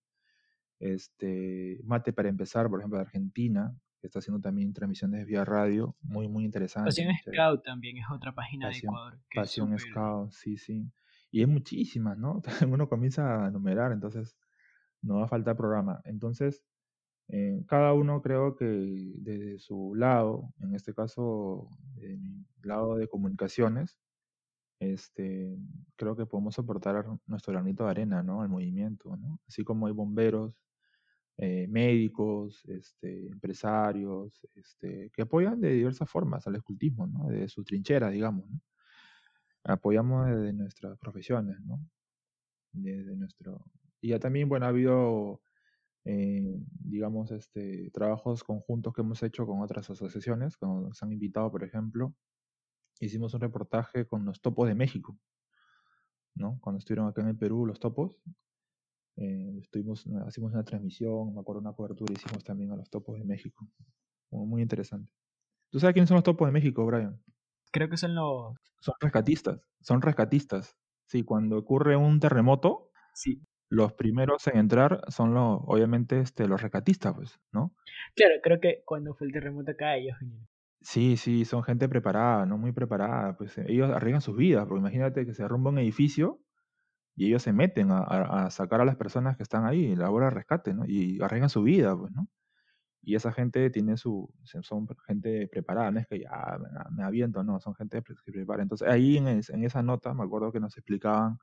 Speaker 2: Este, Mate para empezar, por ejemplo, de Argentina, que está haciendo también transmisiones vía radio, muy, muy interesante.
Speaker 1: Pasión. Scout también es otra página de
Speaker 2: Pasión,
Speaker 1: Ecuador que es
Speaker 2: Pasión. Scout, sí, sí. Y es muchísimas, ¿no? Uno comienza a enumerar, entonces no va a faltar programa. Entonces, eh, cada uno creo que desde su lado, en este caso, de mi lado de comunicaciones, este, creo que podemos aportar nuestro granito de arena, ¿no? Al movimiento, ¿no? Así como hay bomberos, eh, médicos, este, empresarios, este, que apoyan de diversas formas al escultismo, ¿no? De su trinchera, digamos, ¿no? Apoyamos desde nuestras profesiones, ¿no? Desde nuestro... Y ya también, bueno, ha habido eh, digamos, este, trabajos conjuntos que hemos hecho con otras asociaciones, cuando nos han invitado, por ejemplo, hicimos un reportaje con los topos de México, ¿no? Cuando estuvieron acá en el Perú los topos, eh, estuvimos, hicimos una transmisión, me acuerdo una cobertura, hicimos también a los topos de México, muy interesante. ¿Tú sabes quiénes son los topos de México, Brian?
Speaker 1: Creo que son los...
Speaker 2: Son rescatistas, son rescatistas. Sí, cuando ocurre un terremoto,
Speaker 1: Sí.
Speaker 2: los primeros en entrar son los, obviamente, este, los rescatistas, pues, ¿no?
Speaker 1: Claro, creo que cuando fue el terremoto acá ellos.
Speaker 2: Sí, sí, son gente preparada, ¿no? Muy preparada. Pues ellos arriesgan sus vidas, porque imagínate que se derrumba un edificio y ellos se meten a, a- sacar a las personas que están ahí, labor de rescate, ¿no? Y arriesgan su vida, pues, ¿no? Y esa gente tiene su, son gente preparada, no es que ya me, me aviento, no, son gente que prepara. Entonces ahí en, es- en esa nota me acuerdo que nos explicaban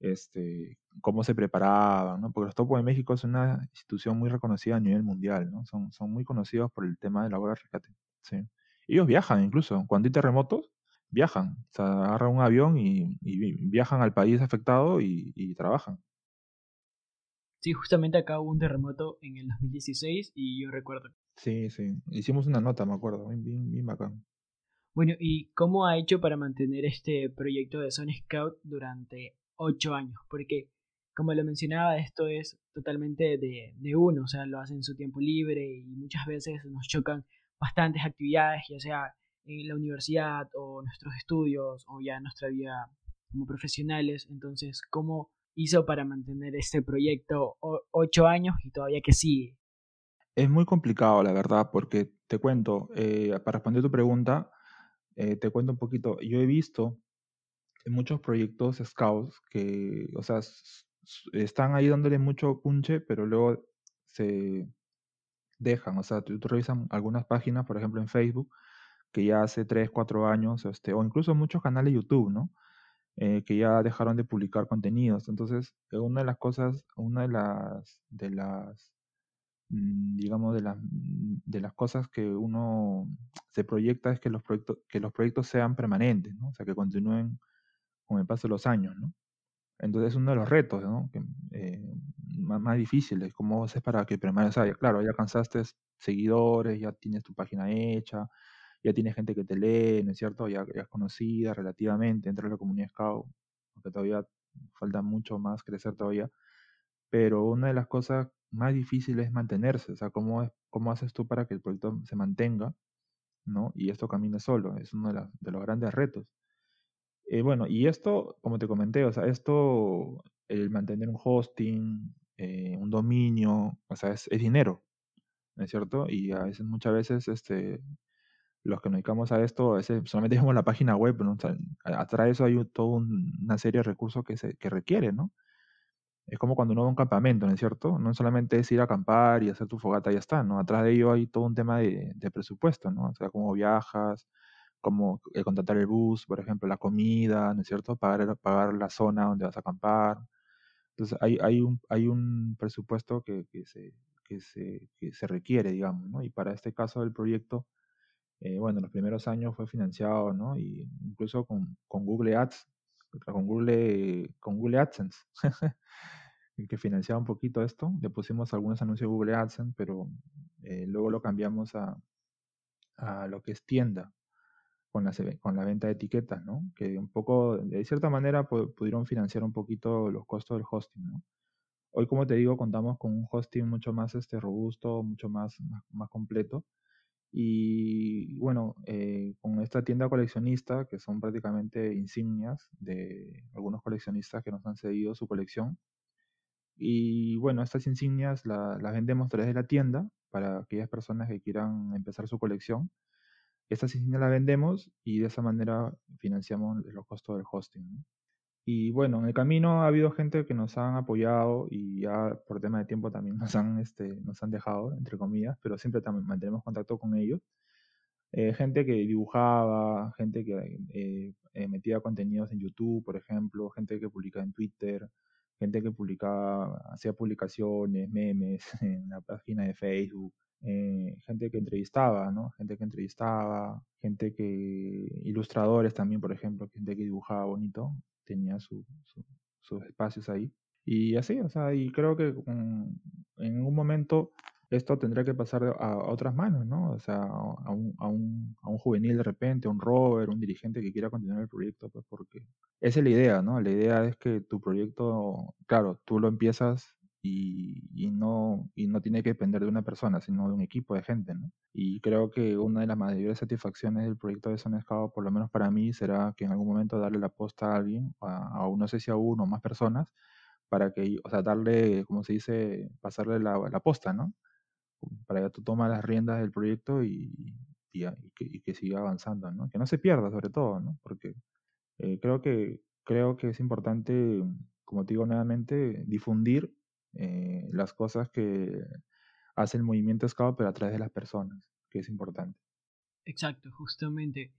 Speaker 2: este, cómo se preparaban, ¿no? Porque los Topos de México es una institución muy reconocida a nivel mundial, ¿no? Son, son muy conocidos por el tema de labor de rescate, ¿sí? Ellos viajan incluso, cuando hay terremotos, viajan, o sea, agarran un avión y, y vi- viajan al país afectado y, y trabajan.
Speaker 1: Sí, justamente acá hubo un terremoto en el 2016 y yo recuerdo.
Speaker 2: Sí, sí, hicimos una nota, me acuerdo, bien, bien, bien bacán.
Speaker 1: Bueno, ¿y cómo ha hecho para mantener este proyecto de Son Scout durante ocho años? Porque, como lo mencionaba, esto es totalmente de, de uno, o sea, lo hace en su tiempo libre y muchas veces nos chocan bastantes actividades, ya sea en la universidad o nuestros estudios o ya nuestra vida como profesionales. Entonces, ¿cómo hizo para mantener este proyecto o- ocho años y todavía que sigue?
Speaker 2: Es muy complicado, la verdad, porque te cuento, eh, para responder tu pregunta, eh, te cuento un poquito. Yo he visto en muchos proyectos scouts que, o sea, están ahí dándole mucho punche, pero luego se dejan. O sea, tú, tú revisas algunas páginas, por ejemplo, en Facebook, que ya hace 3, 4 años, este, o incluso muchos canales de YouTube, ¿no? Eh, que ya dejaron de publicar contenidos. Entonces, eh, una de las cosas, una de las, de las mm, digamos, de las, mm, de las cosas que uno se proyecta es que los proyectos, que los proyectos sean permanentes, ¿no? O sea, que continúen con el paso de los años, ¿no? Entonces, es uno de los retos, ¿no? Que, eh, más, más difíciles, ¿cómo haces para que permanezca? Claro, ya cansaste seguidores, ya tienes tu página hecha, ya tienes gente que te lee, ¿no es cierto? Ya, ya es conocida relativamente dentro de la comunidad Scout, aunque todavía falta mucho más crecer todavía. Pero una de las cosas más difíciles es mantenerse, o sea, ¿cómo, es, cómo haces tú para que el proyecto se mantenga, ¿no? Y esto camine solo, es uno de, la, de los grandes retos. Eh, bueno, y esto, como te comenté, o sea, esto, el mantener un hosting, eh, un dominio, o sea, es, es dinero, ¿no es cierto? Y a veces, muchas veces, este, los que nos dedicamos a esto, solamente vemos la página web, ¿no? Atrás de eso hay toda una serie de recursos que, se, que requiere, ¿no? Es como cuando uno va a un campamento, ¿no es cierto? No solamente es ir a acampar y hacer tu fogata y ya está, ¿no? Atrás de ello hay todo un tema de, de presupuesto, ¿no? O sea, cómo viajas, cómo eh, contratar el bus, por ejemplo, la comida, ¿no es cierto? Pagar, pagar la zona donde vas a acampar. Entonces, hay, hay, un, hay un presupuesto que, que, se, que, se, que se requiere, digamos, ¿no? Y para este caso del proyecto, eh, bueno, los primeros años fue financiado, ¿no? Y incluso con, Google Ads, con Google, con Google AdSense, que financiaba un poquito esto. Le pusimos algunos anuncios de Google AdSense, pero eh, luego lo cambiamos a, a lo que es tienda, con la, con la venta de etiquetas, ¿no? Que un poco, de cierta manera, pudieron financiar un poquito los costos del hosting, ¿no? Hoy, como te digo, contamos con un hosting mucho más este, robusto, mucho más, más completo y bueno, eh, con esta tienda coleccionista, que son prácticamente insignias de algunos coleccionistas que nos han cedido su colección. Y bueno, estas insignias las vendemos a través de la tienda para aquellas personas que quieran empezar su colección. Estas insignias las vendemos y de esa manera financiamos los costos del hosting. Y bueno, en el camino ha habido gente que nos han apoyado y ya por tema de tiempo también nos han, este, nos han dejado, entre comillas, pero siempre también mantenemos contacto con ellos. Eh, gente que dibujaba, gente que eh, eh, metía contenidos en YouTube, por ejemplo, gente que publicaba en Twitter, gente que publicaba, hacía publicaciones, memes en la página de Facebook, gente que entrevistaba, ¿no? Gente que entrevistaba, gente que, ilustradores también, por ejemplo, gente que dibujaba bonito tenía sus espacios ahí. Y así, o sea, y creo que en un momento esto tendrá que pasar a, otras manos, ¿no? O sea, a un, a, un, a un juvenil de repente, a un rover, un dirigente que quiera continuar el proyecto, pues porque esa es la idea, ¿no? La idea es que tu proyecto, claro, tú lo empiezas y, y, no, y no tiene que depender de una persona, sino de un equipo de gente, ¿no? Y creo que una de las mayores satisfacciones del proyecto de Sonescado, por lo menos para mí, será que en algún momento darle la posta a alguien, a, a no sé si a uno o más personas, para que, o sea, darle, como se dice, pasarle la, la posta, ¿no? Para que tú tomas las riendas del proyecto y, y, y, que, y, que, siga avanzando, ¿no? Que no se pierda, sobre todo, ¿no? Porque eh, creo, que, creo que es importante, como te digo nuevamente, difundir eh, las cosas que hace el movimiento Scout, pero a través de las personas, que es importante.
Speaker 1: Exacto, justamente.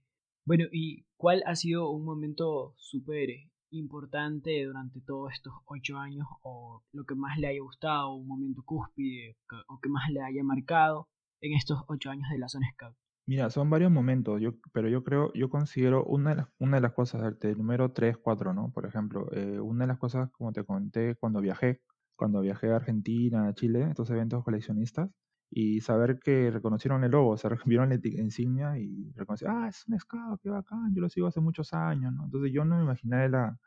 Speaker 1: Bueno, ¿y cuál ha sido un momento súper importante durante todos estos ocho años o lo que más le haya gustado, un momento cúspide o que más le haya marcado en estos ocho años de la zona Scout?
Speaker 2: Mira, son varios momentos, yo, pero yo creo, yo considero una de las, una de las cosas, el número 3, 4, ¿no? Por ejemplo, eh, una de las cosas, como te conté, cuando viajé, cuando viajé a Argentina, a Chile, estos eventos coleccionistas, y saber que reconocieron el logo, o sea, vieron la insignia y reconocieron, ah, es un scout, qué bacán, yo lo sigo hace muchos años, ¿no? Entonces yo no me imaginé la,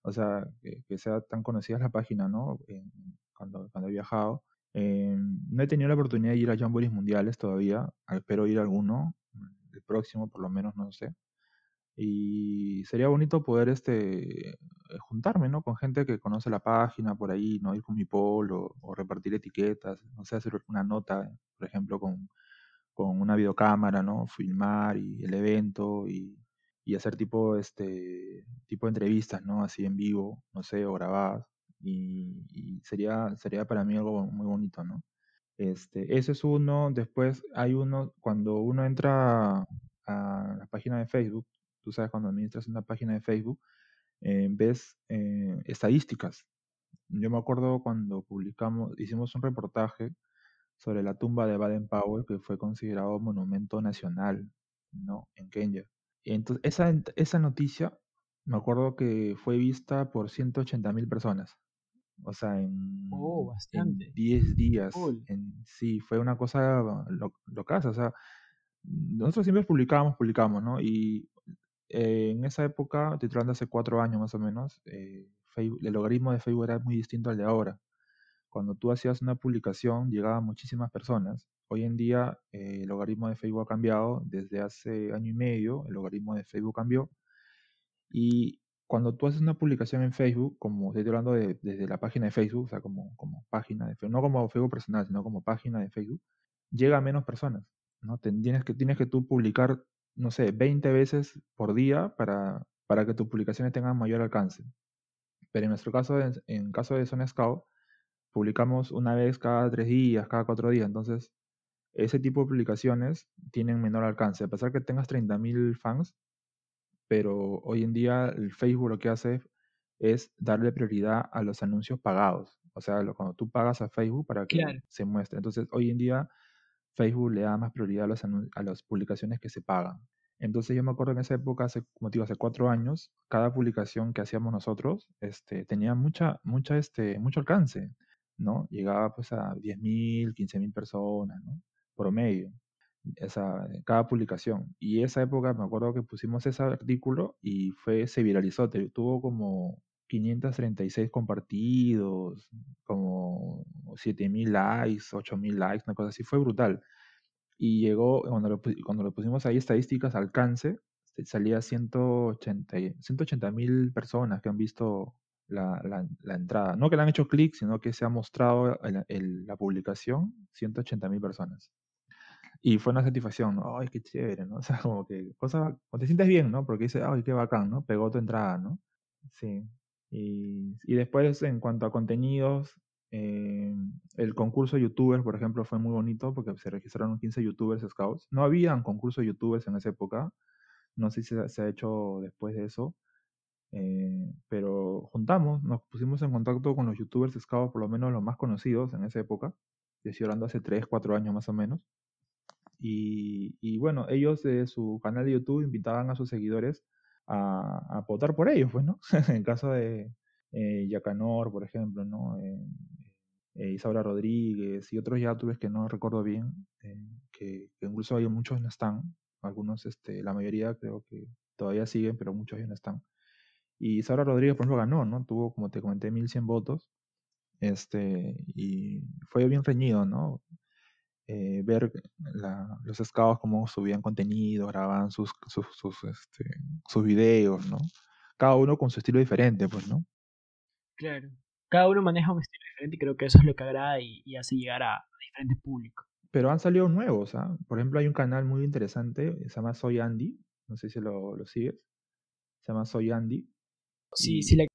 Speaker 2: o sea, que, sea tan conocida la página, ¿no? cuando, cuando he viajado. Eh, no he tenido la oportunidad de ir a Jamborees mundiales todavía, espero ir a alguno, el próximo por lo menos, no sé. Y sería bonito poder este, juntarme, ¿no? Con gente que conoce la página por ahí, ¿no? Ir con mi polo o repartir etiquetas, no sé, hacer una nota, por ejemplo, con, con una videocámara, ¿no? Filmar y el evento y, y hacer tipo, este, tipo de entrevistas, ¿no? Así en vivo, no sé, o grabadas. Y, sería, sería para mí algo muy bonito, ¿no? Este, ese es uno. Después hay uno, cuando uno entra a la página de Facebook, tú sabes, cuando administras una página de Facebook, eh, ves eh, estadísticas. Yo me acuerdo cuando publicamos, hicimos un reportaje sobre la tumba de Baden Powell, que fue considerado monumento nacional, ¿no? En Kenia. Y entonces, esa, esa noticia, me acuerdo que fue vista por 180 mil personas. O sea, en,
Speaker 1: Oh,
Speaker 2: en
Speaker 1: bastante.
Speaker 2: 10 días.
Speaker 1: Cool.
Speaker 2: En, sí, fue una cosa lo, locaza. O sea, nosotros siempre publicábamos, publicamos, ¿no? Y eh, en esa época, estoy hablando hace cuatro años más o menos, eh, el logaritmo de Facebook era muy distinto al de ahora. Cuando tú hacías una publicación, llegaban muchísimas personas. Hoy en día, eh, el logaritmo de Facebook ha cambiado. Desde hace año y medio, el logaritmo de Facebook cambió. Y cuando tú haces una publicación en Facebook, como estoy hablando de, desde la página de Facebook, o sea, como, como página de Facebook, no como Facebook personal, sino como página de Facebook, llega a menos personas, ¿no? Tienes que, tienes que tú publicar, no sé, 20 veces por día para, para que tus publicaciones tengan mayor alcance. Pero en nuestro caso, en, en caso de Zona Scout, publicamos una vez cada tres días, cada cuatro días, entonces ese tipo de publicaciones tienen menor alcance. A pesar que tengas 30.000 fans, pero hoy en día el Facebook lo que hace es darle prioridad a los anuncios pagados. O sea, lo- cuando tú pagas a Facebook para que
Speaker 1: Claro.
Speaker 2: se muestre. Entonces, hoy en día Facebook le da más prioridad a, los a las publicaciones que se pagan. Entonces, yo me acuerdo en esa época, hace, como digo, hace cuatro años, cada publicación que hacíamos nosotros este, tenía mucha, mucha, este, mucho alcance, ¿no? Llegaba pues a 10.000, 15.000 personas, ¿no? Promedio esa, cada publicación. Y esa época me acuerdo que pusimos ese artículo y fue, se viralizó, tuvo como 536 compartidos, como 7000 likes, 8000 likes, una cosa así, fue brutal. Y llegó, cuando lo, cuando lo pusimos ahí, estadísticas, alcance, se- salía 180 mil personas que han visto la, la- entrada. No que le han hecho clic, sino que se ha mostrado el- la publicación, 180 mil personas. Y fue una satisfacción. Ay, qué chévere, ¿no? O sea, como que cosa, o te sientes bien, ¿no? Porque dices, ay, qué bacán, ¿no? Pegó tu entrada, ¿no? Sí. Y, después, en cuanto a contenidos, eh, el concurso de youtubers, por ejemplo, fue muy bonito porque se registraron 15 youtubers scouts. No habían concurso de youtubers en esa época. No sé si se, ha hecho después de eso. eh, pero juntamos, nos pusimos en contacto con los youtubers scouts, por lo menos los más conocidos en esa época. Estoy hablando hace 3, 4 años más o menos. Y, y bueno, ellos de su canal de YouTube invitaban a sus seguidores a, votar por ellos, pues, ¿no? en caso de eh, Yacanor, por ejemplo, ¿no? Eh, eh, Isaura Rodríguez y otros youtubers que no recuerdo bien, eh, que, que incluso hay muchos no están, algunos, este, la mayoría creo que todavía siguen, pero muchos ya no están. Y Isaura Rodríguez, por ejemplo, ganó, ¿no? Tuvo, como te comenté, 1100 votos. Este, y fue bien reñido, ¿no? Eh, ver la- los scouts cómo subían contenido, grababan sus, sus, sus, este, sus videos, ¿no? Cada uno con su estilo diferente, pues, ¿no?
Speaker 1: Claro. Cada uno maneja un estilo diferente y creo que eso es lo que agrada y, y hace llegar a, a diferentes públicos.
Speaker 2: Pero han salido nuevos, ¿ah? Por ejemplo, hay un canal muy interesante, se llama Soy Andy, no sé si lo, lo sigues, se llama Soy Andy,
Speaker 1: Sí, sí, la,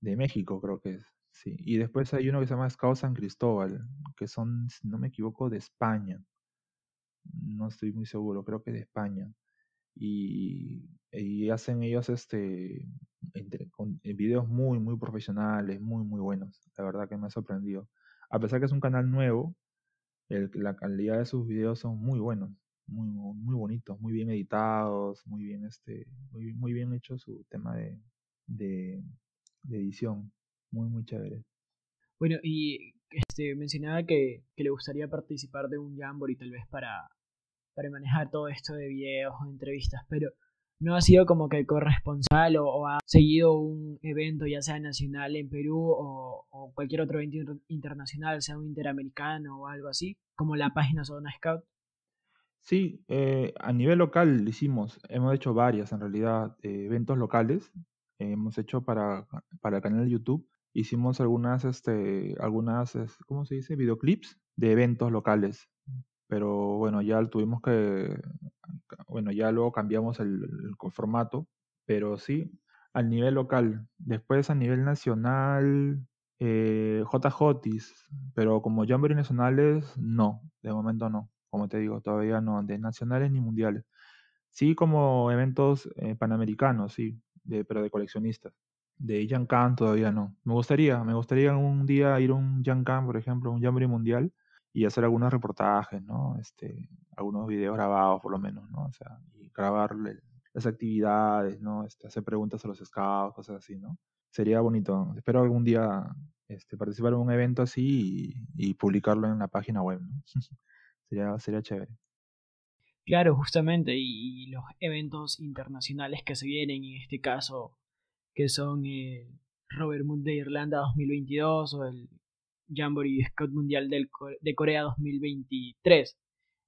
Speaker 2: de México creo que es, sí. Y después hay uno que se llama Scout San Cristóbal, que son, si no me equivoco, de España. No estoy muy seguro, creo que de España. y, y hacen ellos este entre- con, eh, videos muy muy profesionales, muy muy buenos. La verdad que me ha sorprendido. A pesar que es un canal nuevo, el- la calidad de sus videos son muy buenos, muy muy muy bonitos, muy bien editados, muy bien este muy, muy bien hecho su tema de, de, de edición, muy muy chévere.
Speaker 1: Bueno, y este, mencionaba que, que le gustaría participar de un Jamboree tal vez para, para manejar todo esto de videos o entrevistas, pero no ha sido como que corresponsal o, o ha seguido un evento ya sea nacional en Perú o, o cualquier otro evento inter- internacional, sea un interamericano o algo así, como la página Zona Scout.
Speaker 2: Sí, eh, a nivel local hicimos, hemos hecho varias en realidad, eh, eventos locales, eh, hemos hecho para, para el canal de YouTube, hicimos algunas, este, algunas, ¿cómo se dice? Videoclips de eventos locales, pero bueno, ya tuvimos que, bueno, ya luego cambiamos el, el formato, pero sí, al nivel local, después a nivel nacional, eh, pero como Jamboree nacionales, no, de momento no, como te digo, todavía no, de nacionales ni mundiales. Sí, como eventos eh, panamericanos, sí, de, pero de coleccionistas. De Khan todavía no. Me gustaría, me gustaría un día ir a un Khan, por ejemplo, un Jamboree Mundial, y hacer algunos reportajes, ¿no? Este, algunos videos grabados por lo menos, ¿no? O sea, y grabar las actividades, ¿no? Este, hacer preguntas a los scouts, cosas así, ¿no? Sería bonito. Espero algún día este, participar en un evento así y, publicarlo en la página web, ¿no? sería, sería chévere.
Speaker 1: Claro, justamente, y, los eventos internacionales que se vienen, en este caso, que son el Robert Moon de Irlanda 2022 o el Jamboree Scout Mundial del, de Corea 2023.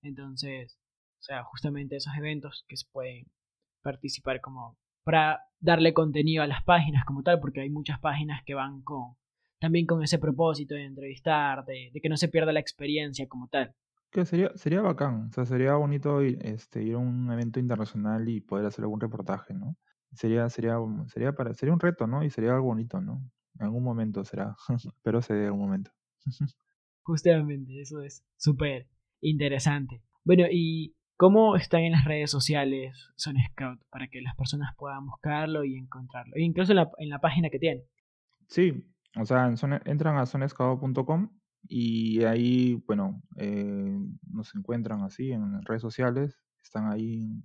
Speaker 1: Entonces, o sea, justamente esos eventos que se pueden participar como para darle contenido a las páginas como tal, porque hay muchas páginas que van con también con ese propósito de entrevistar, de, que no se pierda la experiencia como tal.
Speaker 2: Que sería, sería bacán, o sea, sería bonito este, ir a un evento internacional y poder hacer algún reportaje, ¿no? Sería, sería, sería, para, sería un reto, ¿no? Y sería algo bonito, ¿no? En algún momento será, pero se dé algún momento.
Speaker 1: Justamente, eso es súper interesante. Bueno, ¿y cómo están en las redes sociales Son Scout para que las personas puedan buscarlo y encontrarlo? E incluso en la, en la página que tiene.
Speaker 2: Sí, o sea, entran a sonescout.com y ahí, bueno, eh, nos encuentran así en redes sociales, están ahí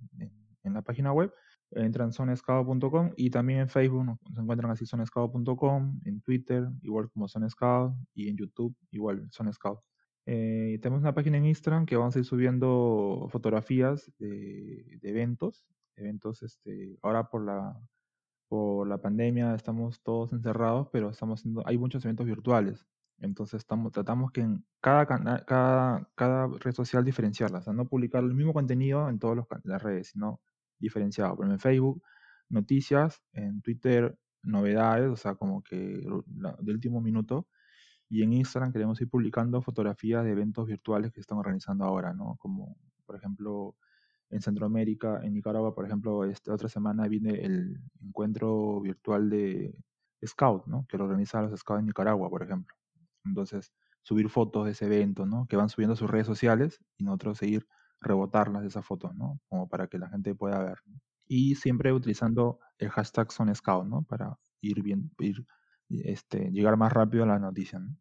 Speaker 2: en la página web entran sonescout.com y también en Facebook nos, encuentran así sonescout.com, en Twitter igual como sonescout y en YouTube igual sonescout. Eh, tenemos una página en Instagram que vamos a ir subiendo fotografías de, eventos, eventos este, ahora por la por la pandemia estamos todos encerrados, pero estamos haciendo, hay muchos eventos virtuales. Entonces estamos, tratamos que en cada, cada, cada red social diferenciarlas, o sea, no publicar el mismo contenido en todas las redes, sino diferenciado. Por ejemplo, en Facebook, noticias, en Twitter, novedades, o sea, como que de último minuto. Y en Instagram queremos ir publicando fotografías de eventos virtuales que están organizando ahora, ¿no? Como, por ejemplo, en Centroamérica, en Nicaragua, por ejemplo, esta otra semana viene el encuentro virtual de Scout, ¿no? Que lo organiza los Scouts en Nicaragua, por ejemplo. Entonces, subir fotos de ese evento, ¿no? Que van subiendo sus redes sociales y nosotros seguir rebotarlas de esas fotos, ¿no? Como para que la gente pueda ver. Y siempre utilizando el hashtag SonScout, ¿no? Para ir bien, ir, este, llegar más rápido a la noticia, ¿no?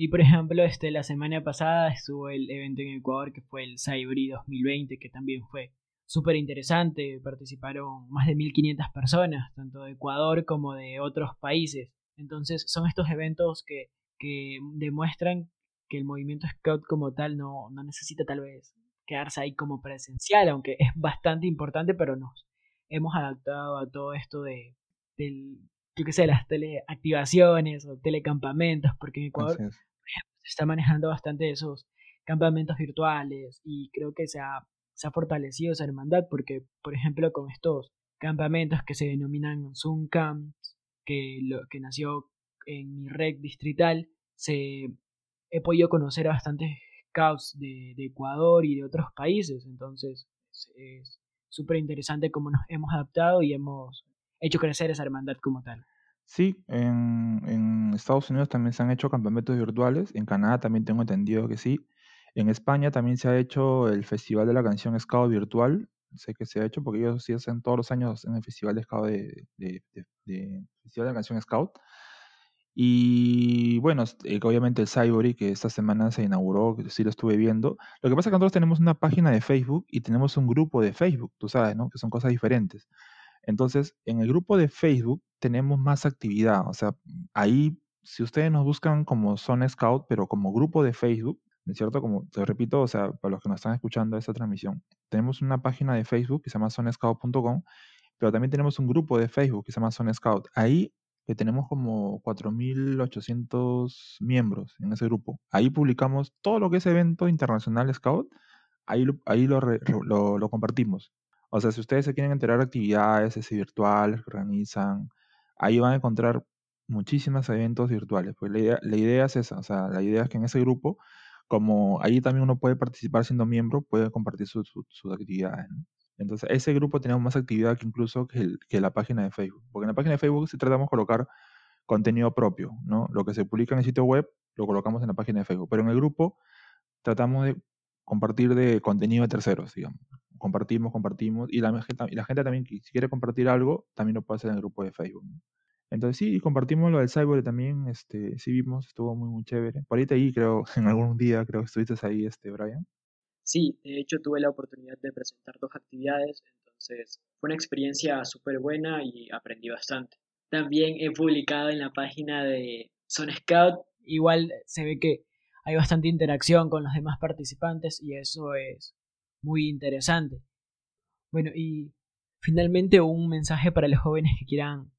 Speaker 1: Y por ejemplo, este, la semana pasada estuvo el evento en Ecuador que fue el Cybery 2020, que también fue súper interesante. Participaron más de 1500 personas, tanto de Ecuador como de otros países. Entonces, son estos eventos que, que demuestran que el movimiento Scout como tal no, no necesita tal vez quedarse ahí como presencial, aunque es bastante importante, pero nos hemos adaptado a todo esto de, del, yo qué sé, las teleactivaciones o telecampamentos, porque en Ecuador, por ejemplo, se está manejando bastante esos campamentos virtuales y creo que se ha, se ha fortalecido esa hermandad porque, por ejemplo, con estos campamentos que se denominan Zoom Camps, que, lo, que nació en mi red distrital, se, he podido conocer a bastantes de, Ecuador y de otros países. Entonces es súper interesante cómo nos hemos adaptado y hemos hecho crecer esa hermandad como tal.
Speaker 2: Sí, en, en, Estados Unidos también se han hecho campamentos virtuales, en Canadá también tengo entendido que sí, en España también se ha hecho el Festival de la Canción Scout Virtual, sé que se ha hecho porque ellos sí hacen todos los años en el Festival de Scout de, de, de Festival de la Canción Scout, y bueno, eh, obviamente el Cybery, que esta semana se inauguró, sí lo estuve viendo. Lo que pasa es que nosotros tenemos una página de Facebook y tenemos un grupo de Facebook, tú sabes, ¿no? Que son cosas diferentes. Entonces, en el grupo de Facebook tenemos más actividad. O sea, ahí, si ustedes nos buscan como Zone Scout, pero como grupo de Facebook, ¿no es cierto? Como te repito, o sea, para los que nos están escuchando esta transmisión, tenemos una página de Facebook que se llama zonescout.com, pero también tenemos un grupo de Facebook que se llama Zone Scout. Ahí que tenemos como 4.800 miembros en ese grupo. Ahí publicamos todo lo que es evento internacional Scout, ahí, ahí lo, lo, compartimos. O sea, si ustedes se quieren enterar de actividades ese virtuales que organizan, ahí van a encontrar muchísimos eventos virtuales. Pues la idea, la idea es esa, o sea, la idea es que en ese grupo, como ahí también uno puede participar siendo miembro, puede compartir sus actividades. Entonces, ese grupo tenemos más actividad que incluso que, la página de Facebook. Porque en la página de Facebook sí tratamos de colocar contenido propio, ¿no? Lo que se publica en el sitio web lo colocamos en la página de Facebook. Pero en el grupo tratamos de compartir de contenido de terceros, digamos. compartimos, compartimos, y la, la gente también, si quiere compartir algo, también lo puede hacer en el grupo de Facebook. Entonces sí, compartimos lo del Cyborg también, este, sí vimos, estuvo muy, muy chévere. Por ahí te creo, en algún día, creo que estuviste ahí, este, Brian.
Speaker 1: Sí, de hecho tuve la oportunidad de presentar dos actividades, entonces fue una experiencia súper buena y aprendí bastante. También he publicado en la página de Son Scout, igual se ve que hay bastante interacción con los demás participantes y eso es muy interesante. Bueno, y finalmente un mensaje para los jóvenes que quieran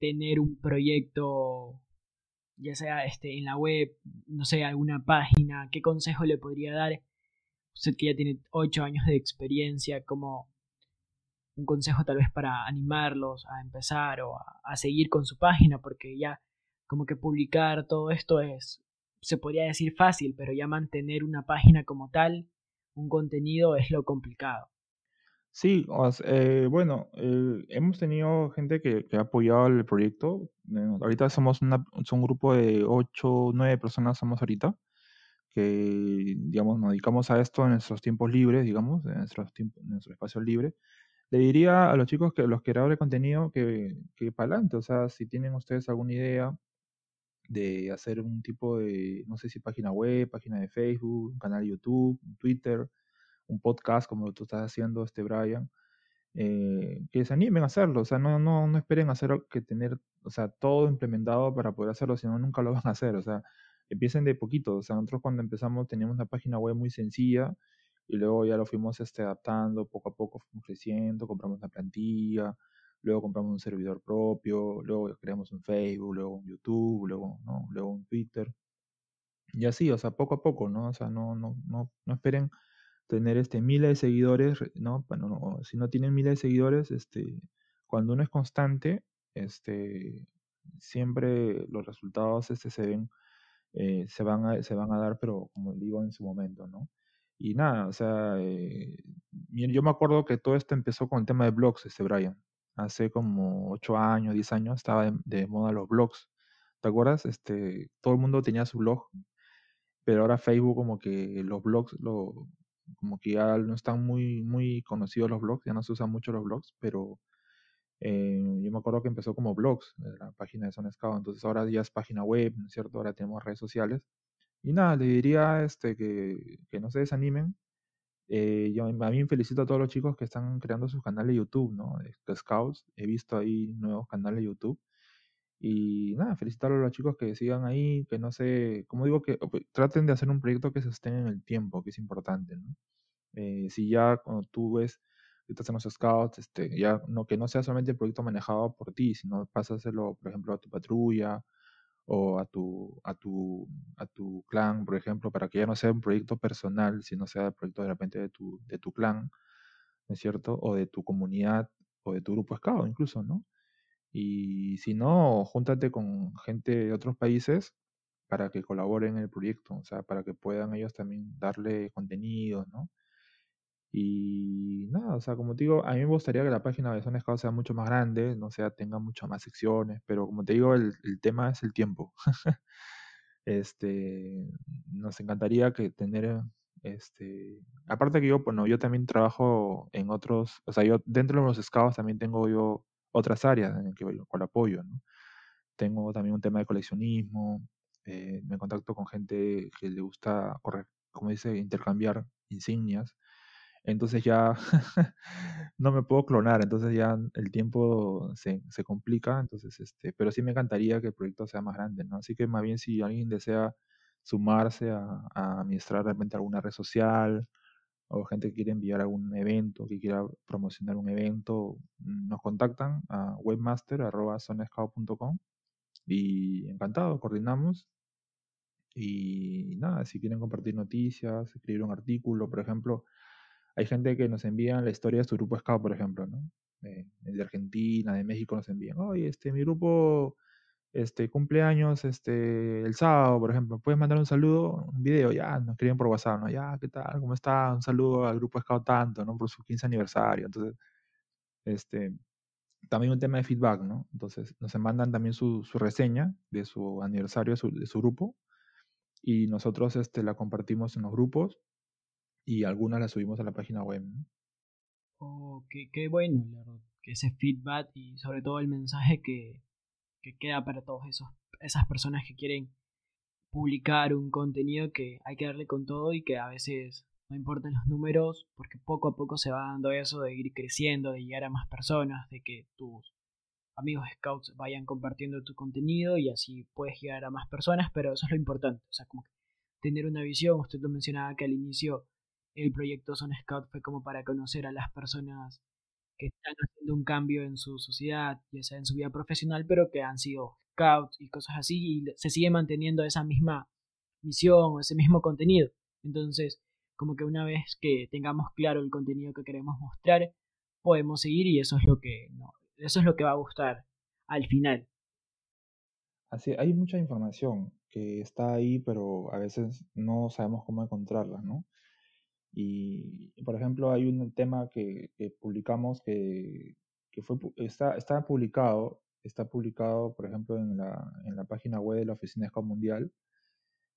Speaker 1: tener un proyecto, ya sea este, en la web, no sé, alguna página, ¿qué consejo le podría dar? Usted que ya tiene 8 años de experiencia, como un consejo tal vez para animarlos a empezar o a, seguir con su página, porque ya como que publicar todo esto es, se podría decir fácil, pero ya mantener una página como tal, un contenido es lo complicado.
Speaker 2: Sí, eh, bueno, hemos tenido gente que, ha apoyado el proyecto. Ahorita somos un grupo de 8, 9 personas somos ahorita, que, digamos, nos dedicamos a esto en nuestros tiempos libres, digamos, en nuestros tiempos, en nuestro espacio libre. Le diría a los chicos, que los creadores de contenido, que, que para adelante, o sea, si tienen ustedes alguna idea de hacer un tipo de, no sé si página web, página de Facebook, un canal de YouTube, Twitter, un podcast como tú estás haciendo, este Brian, eh, que se animen a hacerlo, o sea, no, no, no esperen hacer que tener, o sea, todo implementado para poder hacerlo, sino nunca lo van a hacer, o sea, empiecen de poquito, o sea, nosotros cuando empezamos teníamos una página web muy sencilla y luego ya lo fuimos este, adaptando, poco a poco fuimos creciendo, compramos una plantilla, luego compramos un servidor propio, luego creamos un Facebook, luego un YouTube, luego, ¿no? luego un Twitter, y así, o sea, poco a poco, ¿no? O sea, no, no, no, no esperen tener este, miles de seguidores, ¿no? Bueno, si no tienen miles de seguidores, este, cuando uno es constante, este, siempre los resultados este, se ven, eh, se, van a, se van a dar, pero como digo, en su momento, ¿no? Y nada, o sea, eh, yo me acuerdo que todo esto empezó con el tema de blogs, este Brian. Hace como 8 años, 10 años, estaba de, de moda los blogs. ¿Te acuerdas? Este, todo el mundo tenía su blog, pero ahora Facebook como que los blogs lo, como que ya no están muy, muy conocidos los blogs, ya no se usan mucho los blogs, pero eh, yo me acuerdo que empezó como blogs, eh, la página de Son Scout, entonces ahora ya es página web, ¿no es cierto? Ahora tenemos redes sociales. Y nada, le diría este, que, que no se desanimen. Eh, yo a mí felicito a todos los chicos que están creando sus canales de YouTube, ¿no? Scouts, he visto ahí nuevos canales de YouTube. Y nada, felicitar a los chicos que sigan ahí, que no sé, como digo, que traten de hacer un proyecto que se estén en el tiempo, que es importante, ¿no? Eh, si ya cuando tú ves estás en los scouts, este, ya no, que no sea solamente el proyecto manejado por ti, sino pásaselo, por ejemplo, a tu patrulla o a tu, a tu, a tu clan, por ejemplo, para que ya no sea un proyecto personal, sino sea el proyecto de repente de tu, de tu clan, ¿no es cierto? O de tu comunidad o de tu grupo scout incluso, ¿no? Y si no, júntate con gente de otros países para que colaboren en el proyecto, o sea, para que puedan ellos también darle contenido, ¿no? Y nada, o sea, como te digo, a mí me gustaría que la página de Zona Scout sea mucho más grande, no sea, tenga muchas más secciones, pero como te digo, el, tema es el tiempo. este, nos encantaría que tener, este, aparte que yo, bueno, yo también trabajo en otros, o sea, yo dentro de los scouts también tengo yo otras áreas en las que cual apoyo, ¿no? Tengo también un tema de coleccionismo, eh, me contacto con gente que le gusta, correr, como dice, intercambiar insignias. Entonces ya no me puedo clonar, entonces ya el tiempo se, se, complica, entonces este, pero sí me encantaría que el proyecto sea más grande, ¿no? Así que más bien si alguien desea sumarse a, administrar realmente alguna red social, o gente que quiere enviar algún evento, que quiera promocionar un evento, nos contactan a webmaster.sonescout.com y encantado, coordinamos. Y nada, si quieren compartir noticias, escribir un artículo, por ejemplo, hay gente que nos envía la historia de su grupo Scout, por ejemplo, ¿no? Eh, de Argentina, de México nos envían, oye, este, mi grupo este, cumpleaños este, el sábado, por ejemplo, puedes mandar un saludo, un video, ya, nos escriben por WhatsApp, ¿no? Ya, ¿qué tal? ¿Cómo está? Un saludo al grupo Scout Tanto, ¿no? Por su 15 aniversario. Entonces, este, también un tema de feedback, ¿no? Entonces, nos mandan también su, su reseña de su aniversario de su, de su, grupo y nosotros este, la compartimos en los grupos y algunas las subimos a la página web.
Speaker 1: Oh, qué, bueno, que ese feedback y sobre todo el mensaje que, que queda para esos esas personas que quieren publicar un contenido que hay que darle con todo y que a veces no importan los números porque poco a poco se va dando eso de ir creciendo, de llegar a más personas, de que tus amigos scouts vayan compartiendo tu contenido y así puedes llegar a más personas, pero eso es lo importante, o sea, como que tener una visión, usted lo mencionaba que al inicio el proyecto Son Scout fue como para conocer a las personas que están haciendo un cambio en su sociedad, ya sea en su vida profesional, pero que han sido scouts y cosas así, y se sigue manteniendo esa misma misión o ese mismo contenido. Entonces, como que una vez que tengamos claro el contenido que queremos mostrar, podemos seguir y eso es lo que no, eso es lo que va a gustar al final.
Speaker 2: Así, hay mucha información que está ahí, pero a veces no sabemos cómo encontrarla, ¿no? Y, por ejemplo, hay un tema que, publicamos que, fue, está, está publicado, está publicado, por ejemplo, en la, en la página web de la Oficina Scout Mundial.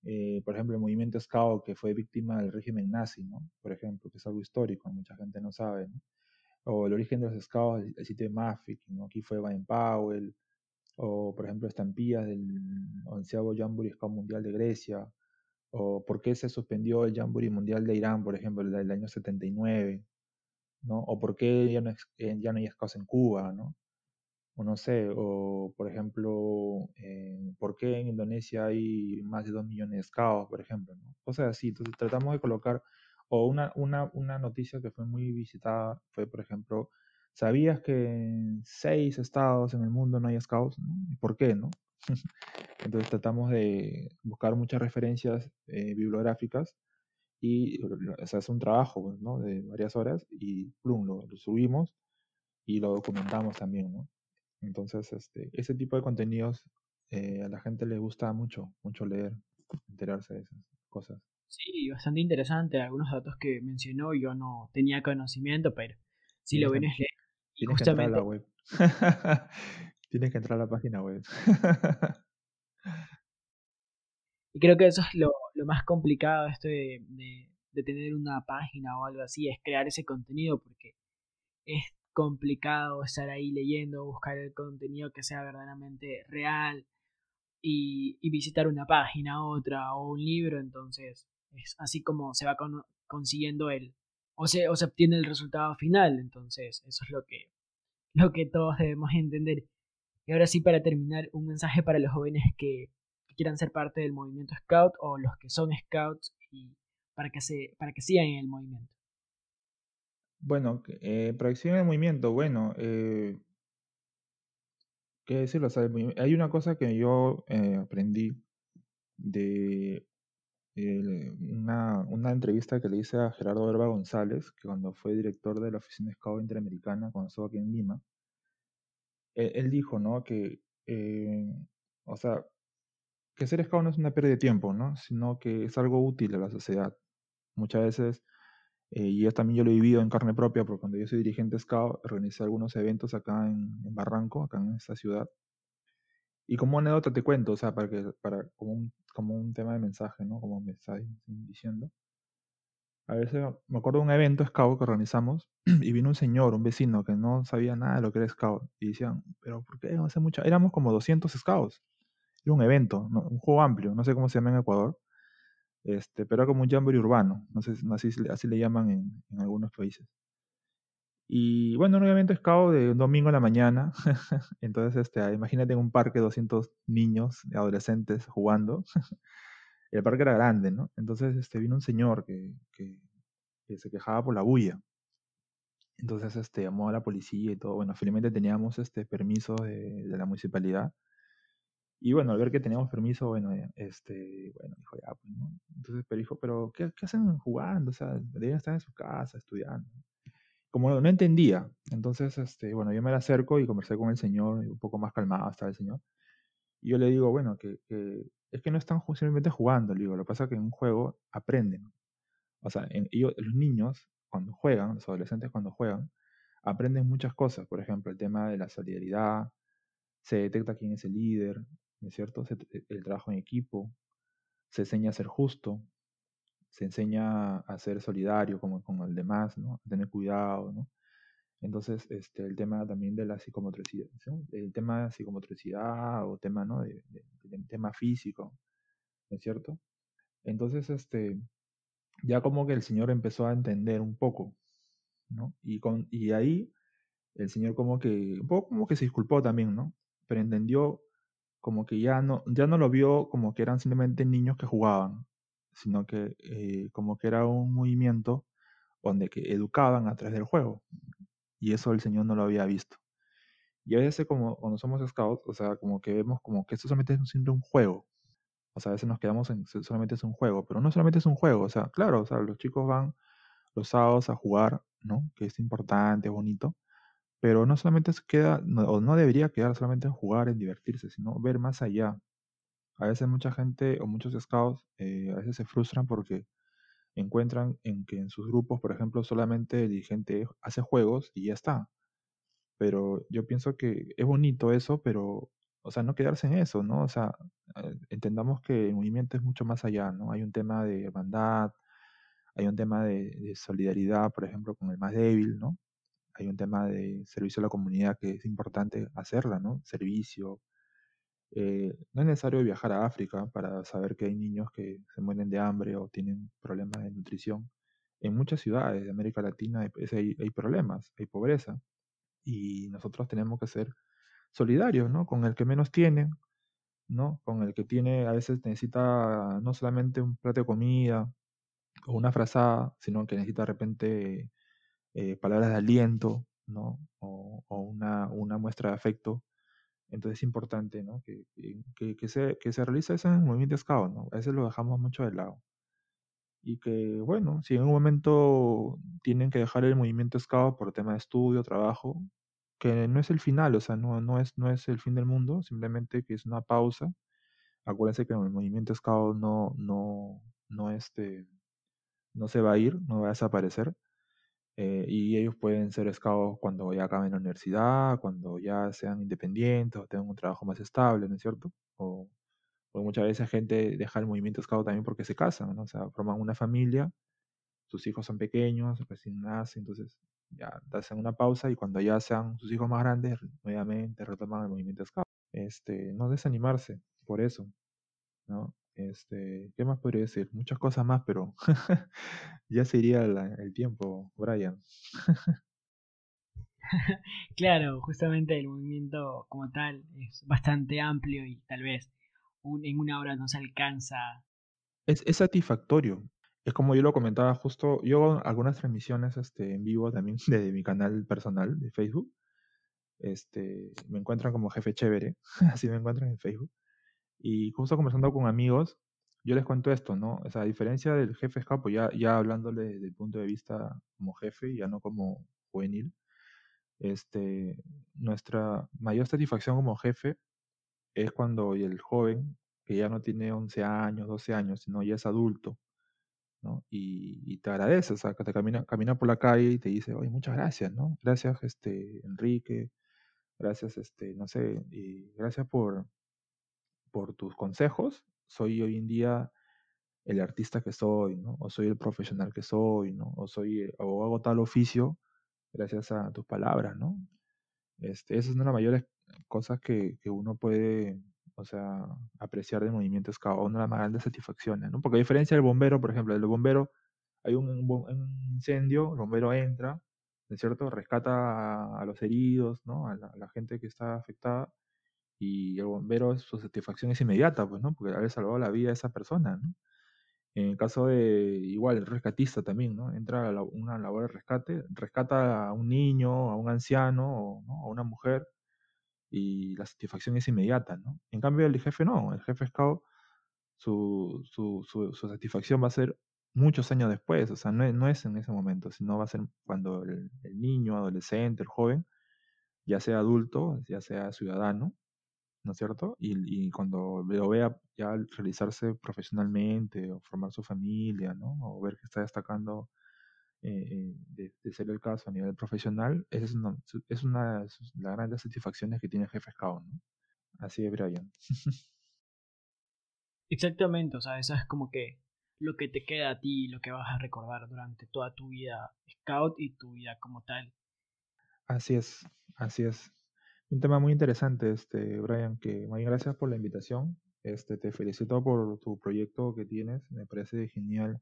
Speaker 2: Eh, por ejemplo, el movimiento Scout que fue víctima del régimen nazi, ¿no? Por ejemplo, que es algo histórico, mucha gente no sabe. O el origen de los Scouts, el, sitio de Mafik, ¿no? Aquí fue Baden Powell, o por ejemplo, estampillas del onceavo Jamboree Scout Mundial de Grecia, o por qué se suspendió el Jamboree Mundial de Irán, por ejemplo, el del año 79, ¿no? O por qué ya no, eh, ya no hay scouts en Cuba, ¿no? O no sé, o por ejemplo, eh, por qué en Indonesia hay más de 2 millones de scouts, por ejemplo, ¿no? Cosas así. Entonces tratamos de colocar, o una, una, una noticia que fue muy visitada fue, por ejemplo, ¿sabías que en seis estados en el mundo no hay scouts? ¿Y por qué, no? Entonces tratamos de buscar muchas referencias eh, bibliográficas y se hace un trabajo pues, ¿no? de varias horas y plum, lo, subimos y lo documentamos también. ¿no? Entonces, este, ese tipo de contenidos eh, a la gente le gusta mucho, mucho leer, enterarse de esas cosas.
Speaker 1: Sí, bastante interesante. Algunos datos que mencionó yo no tenía conocimiento, pero si lo ven es leer.
Speaker 2: Y justamente... la web. Tienes que entrar a la página web.
Speaker 1: y creo que eso es lo, más complicado esto de, de, tener una página o algo así, es crear ese contenido porque es complicado estar ahí leyendo, buscar el contenido que sea verdaderamente real y, visitar una página, otra o un libro, entonces es así como se va consiguiendo el o se, o se obtiene el resultado final, entonces eso es lo que, lo que todos debemos entender. Y ahora sí, para terminar, un mensaje para los jóvenes que, quieran ser parte del movimiento Scout o los que son Scouts y para que, se, para que sigan en el movimiento.
Speaker 2: Bueno, eh, proyección en el movimiento, bueno, eh, ¿qué decirlo? hay una cosa que yo eh, aprendí de una, una, entrevista que le hice a Gerardo Herba González, que cuando fue director de la Oficina Scout Interamericana, cuando estuvo aquí en Lima, él, dijo, ¿no? Que, eh, o sea, que ser scout no es una pérdida de tiempo, ¿no? Sino que es algo útil a la sociedad. Muchas veces, eh, y yo también yo lo he vivido en carne propia, porque cuando yo soy dirigente scout, organicé algunos eventos acá en, Barranco, acá en esta ciudad. Y como anécdota te cuento, o sea, para que, para, como un, como un tema de mensaje, ¿no? Como me está diciendo. A veces me acuerdo de un evento scout que organizamos y vino un señor, un vecino que no sabía nada de lo que era scout y decían, pero ¿por qué hace mucha? Éramos como 200 scouts. Era un evento, un juego amplio, no sé cómo se llama en Ecuador, este, pero era como un jamboree urbano, no sé, así, así le llaman en, en algunos países. Y bueno, un evento scout de un domingo en la mañana, entonces este, imagínate en un parque 200 niños, adolescentes jugando. el parque era grande, ¿no? Entonces este, vino un señor que, que, se quejaba por la bulla. Entonces este, llamó a la policía y todo. Bueno, finalmente teníamos este permiso de, de la municipalidad. Y bueno, al ver que teníamos permiso, bueno, este, bueno, dijo ya, pues, ¿no? Entonces, pero dijo, pero ¿qué, ¿qué, hacen jugando? O sea, deberían estar en su casa estudiando. Como no, no entendía, entonces, este, bueno, yo me la acerco y conversé con el señor, un poco más calmado estaba el señor. Y yo le digo, bueno, que, que es que no están simplemente jugando, digo, lo que pasa es que en un juego aprenden. O sea, los niños, cuando juegan, los adolescentes cuando juegan, aprenden muchas cosas. Por ejemplo, el tema de la solidaridad, se detecta quién es el líder, ¿no es cierto? el trabajo en equipo, se enseña a ser justo, se enseña a ser solidario como con el demás, ¿no? A tener cuidado, ¿no? Entonces, este, el tema también de la psicomotricidad, el tema de psicomotricidad o tema, ¿no? De, tema físico, ¿no es cierto? Entonces, este, ya como que el Señor empezó a entender un poco, ¿no? Y, con, y ahí el Señor como que, un poco como que se disculpó también, ¿no? Pero entendió como que ya no, ya no lo vio como que eran simplemente niños que jugaban, sino que eh, como que era un movimiento donde que educaban a través del juego. Y eso el Señor no lo había visto. Y a veces como cuando somos scouts, o sea, como que vemos como que esto solamente es siempre un juego. O sea, a veces nos quedamos en solamente es un juego, pero no solamente es un juego, o sea, claro, o sea, los chicos van los sábados a jugar, ¿no? Que es importante, bonito, pero no solamente se queda, o no debería quedar solamente en jugar, en divertirse, sino ver más allá. A veces mucha gente o muchos scouts eh, a veces se frustran porque encuentran en que en sus grupos, por ejemplo, solamente el dirigente hace juegos y ya está. Pero yo pienso que es bonito eso, pero, o sea, no quedarse en eso, ¿no? O sea, eh, entendamos que el movimiento es mucho más allá, ¿no? Hay un tema de hermandad, hay un tema de, de solidaridad, por ejemplo, con el más débil, ¿no? Hay un tema de servicio a la comunidad que es importante hacerla, ¿no? Servicio, eh, no es necesario viajar a África para saber que hay niños que se mueren de hambre o tienen problemas de nutrición. En muchas ciudades de América Latina hay, problemas, hay pobreza. Y nosotros tenemos que ser solidarios, ¿no? Con el que menos tiene, ¿no? Con el que tiene, a veces necesita no solamente un plato de comida o una frazada, sino que necesita de repente eh, palabras de aliento, ¿no? O, o una, una muestra de afecto entonces es importante ¿no? que, que, que, se, que se realice ese movimiento scout, ¿no? A veces lo dejamos mucho de lado. Y que, bueno, si en un momento tienen que dejar el movimiento scout por tema de estudio, trabajo, que no es el final, o sea, no, no, es, no es el fin del mundo, simplemente que es una pausa. Acuérdense que el movimiento scout no, no, no, este, no se va a ir, no va a desaparecer. Eh, y ellos pueden ser scouts cuando ya acaben la universidad, cuando ya sean independientes o tengan un trabajo más estable, ¿no es cierto? O, muchas veces gente deja el movimiento scout también porque se casan, ¿no? O sea, forman una familia, sus hijos son pequeños, recién nacen, entonces ya hacen una pausa y cuando ya sean sus hijos más grandes, nuevamente retoman el movimiento scout. Este, no desanimarse por eso, ¿no? Este, ¿qué más podría decir? Muchas cosas más, pero ya se iría el tiempo, Brian.
Speaker 1: claro, justamente el movimiento como tal es bastante amplio y tal vez en una hora no se alcanza.
Speaker 2: Es, es, satisfactorio. Es como yo lo comentaba justo, yo hago algunas transmisiones este, en vivo también de mi canal personal de Facebook. Este, me encuentran como jefe chévere, así me encuentran en Facebook. Y justo conversando con amigos, yo les cuento esto, ¿no? O sea, a diferencia del jefe escapo, ya, ya hablándole desde el punto de vista como jefe, ya no como juvenil, este, nuestra mayor satisfacción como jefe es cuando el joven, que ya no tiene 11 años, 12 años, sino ya es adulto, ¿no? Y, te agradece, o sea, que te camina, camina por la calle y te dice, oye, muchas gracias, ¿no? Gracias, este, Enrique, gracias, este, no sé, y gracias por, por tus consejos, soy hoy en día el artista que soy, ¿no? O soy el profesional que soy, ¿no? O soy, eh, o hago tal oficio gracias a tus palabras, ¿no? Este, esa es una de las mayores cosas que, que uno puede, o sea, apreciar del movimiento scout, una de las más grandes satisfacciones, ¿no? Porque a diferencia del bombero, por ejemplo, el bombero, hay un, un incendio, el bombero entra, ¿no es cierto? Rescata a, los heridos, ¿no? A la, a la, gente que está afectada y el bombero, su satisfacción es inmediata, pues, ¿no? Porque haber salvado la vida de esa persona, ¿no? En el caso de, igual, el rescatista también, ¿no? Entra a una labor de rescate, rescata a un niño, a un anciano, a una mujer, y la satisfacción es inmediata, ¿no? En cambio, el jefe no, el jefe scout, su, su, su, su satisfacción va a ser muchos años después, o sea, no, no es en ese momento, sino va a ser cuando el, el niño, adolescente, el joven, ya sea adulto, ya sea ciudadano, ¿no es cierto? Y, y, cuando lo vea ya realizarse profesionalmente o formar su familia, ¿no? O ver que está destacando eh, de, de, ser el caso a nivel profesional, esa es una, es una de las grandes satisfacciones que tiene el jefe Scout, ¿no? Así es, Brian.
Speaker 1: Exactamente, o sea, eso es como que lo que te queda a ti, lo que vas a recordar durante toda tu vida Scout y tu vida como tal.
Speaker 2: Así es, así es. Un tema muy interesante, este, Brian, que muy gracias por la invitación. Este, te felicito por tu proyecto que tienes. Me parece genial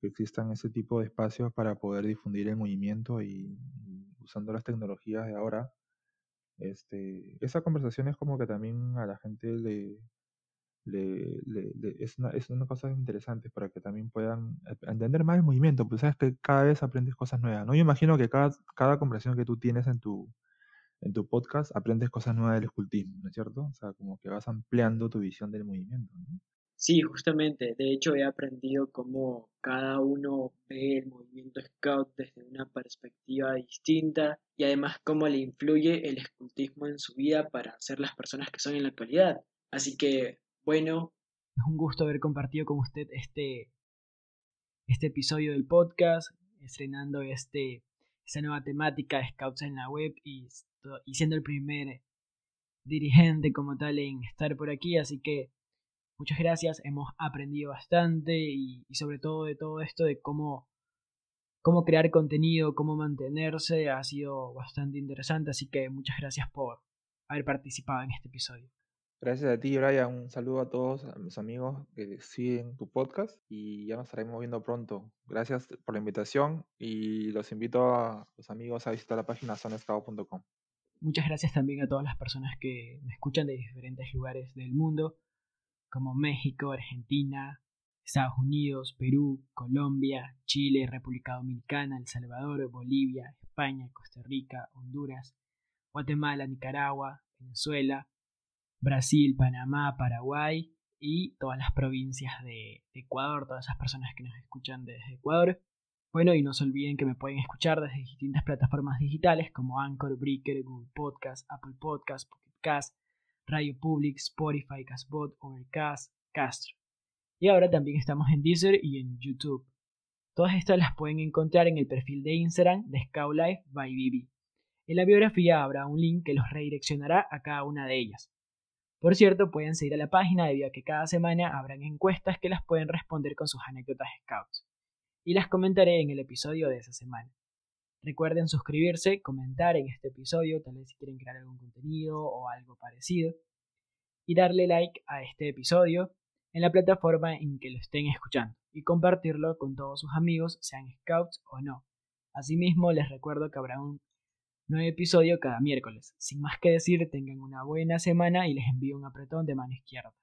Speaker 2: que existan ese tipo de espacios para poder difundir el movimiento y, usando las tecnologías de ahora. Este, esa conversación es como que también a la gente le, es, una, es una cosa interesante para que también puedan entender más el movimiento, pues sabes que cada vez aprendes cosas nuevas, ¿no? Yo imagino que cada, cada conversación que tú tienes en tu, en tu podcast aprendes cosas nuevas del escultismo, ¿no es cierto? O sea, como que vas ampliando tu visión del movimiento, ¿no?
Speaker 1: Sí, justamente. De hecho, he aprendido cómo cada uno ve el movimiento scout desde una perspectiva distinta y además cómo le influye el escultismo en su vida para ser las personas que son en la actualidad. Así que, bueno, es un gusto haber compartido con usted este, este episodio del podcast, estrenando este, esta nueva temática de scouts en la web y, y siendo el primer dirigente como tal en estar por aquí. Así que Muchas gracias, hemos aprendido bastante y, sobre todo de todo esto de cómo, cómo crear contenido, cómo mantenerse, ha sido bastante interesante, así que muchas gracias por haber participado en este episodio.
Speaker 2: Gracias a ti, Brian. Un saludo a todos a mis amigos que siguen tu podcast y ya nos estaremos viendo pronto. Gracias por la invitación y los invito a los amigos a visitar la página zonescado.com.
Speaker 1: Muchas gracias también a todas las personas que me escuchan de diferentes lugares del mundo como México, Argentina, Estados Unidos, Perú, Colombia, Chile, República Dominicana, El Salvador, Bolivia, España, Costa Rica, Honduras, Guatemala, Nicaragua, Venezuela, Brasil, Panamá, Paraguay y todas las provincias de Ecuador, todas esas personas que nos escuchan desde Ecuador. Bueno, y no se olviden que me pueden escuchar desde distintas plataformas digitales como Anchor, Breaker, Google Podcast, Apple Podcast, Pocket Cast, Radio Public, Spotify, Castbot, Overcast, Castro. Y ahora también estamos en Deezer y en YouTube. Todas estas las pueden encontrar en el perfil de Instagram de Scoutlife by BB. En la biografía habrá un link que los redireccionará a cada una de ellas. Por cierto, pueden seguir a la página debido a que cada semana habrán encuestas que las pueden responder con sus anécdotas Scouts. Y las comentaré en el episodio de esa semana. Recuerden suscribirse, comentar en este episodio, tal vez si quieren crear algún contenido o algo parecido. Y darle like a este episodio en la plataforma en que lo estén escuchando y compartirlo con todos sus amigos, sean scouts o no. Asimismo, les recuerdo que habrá un nuevo episodio cada miércoles. Sin más que decir, tengan una buena semana y les envío un apretón de mano izquierda.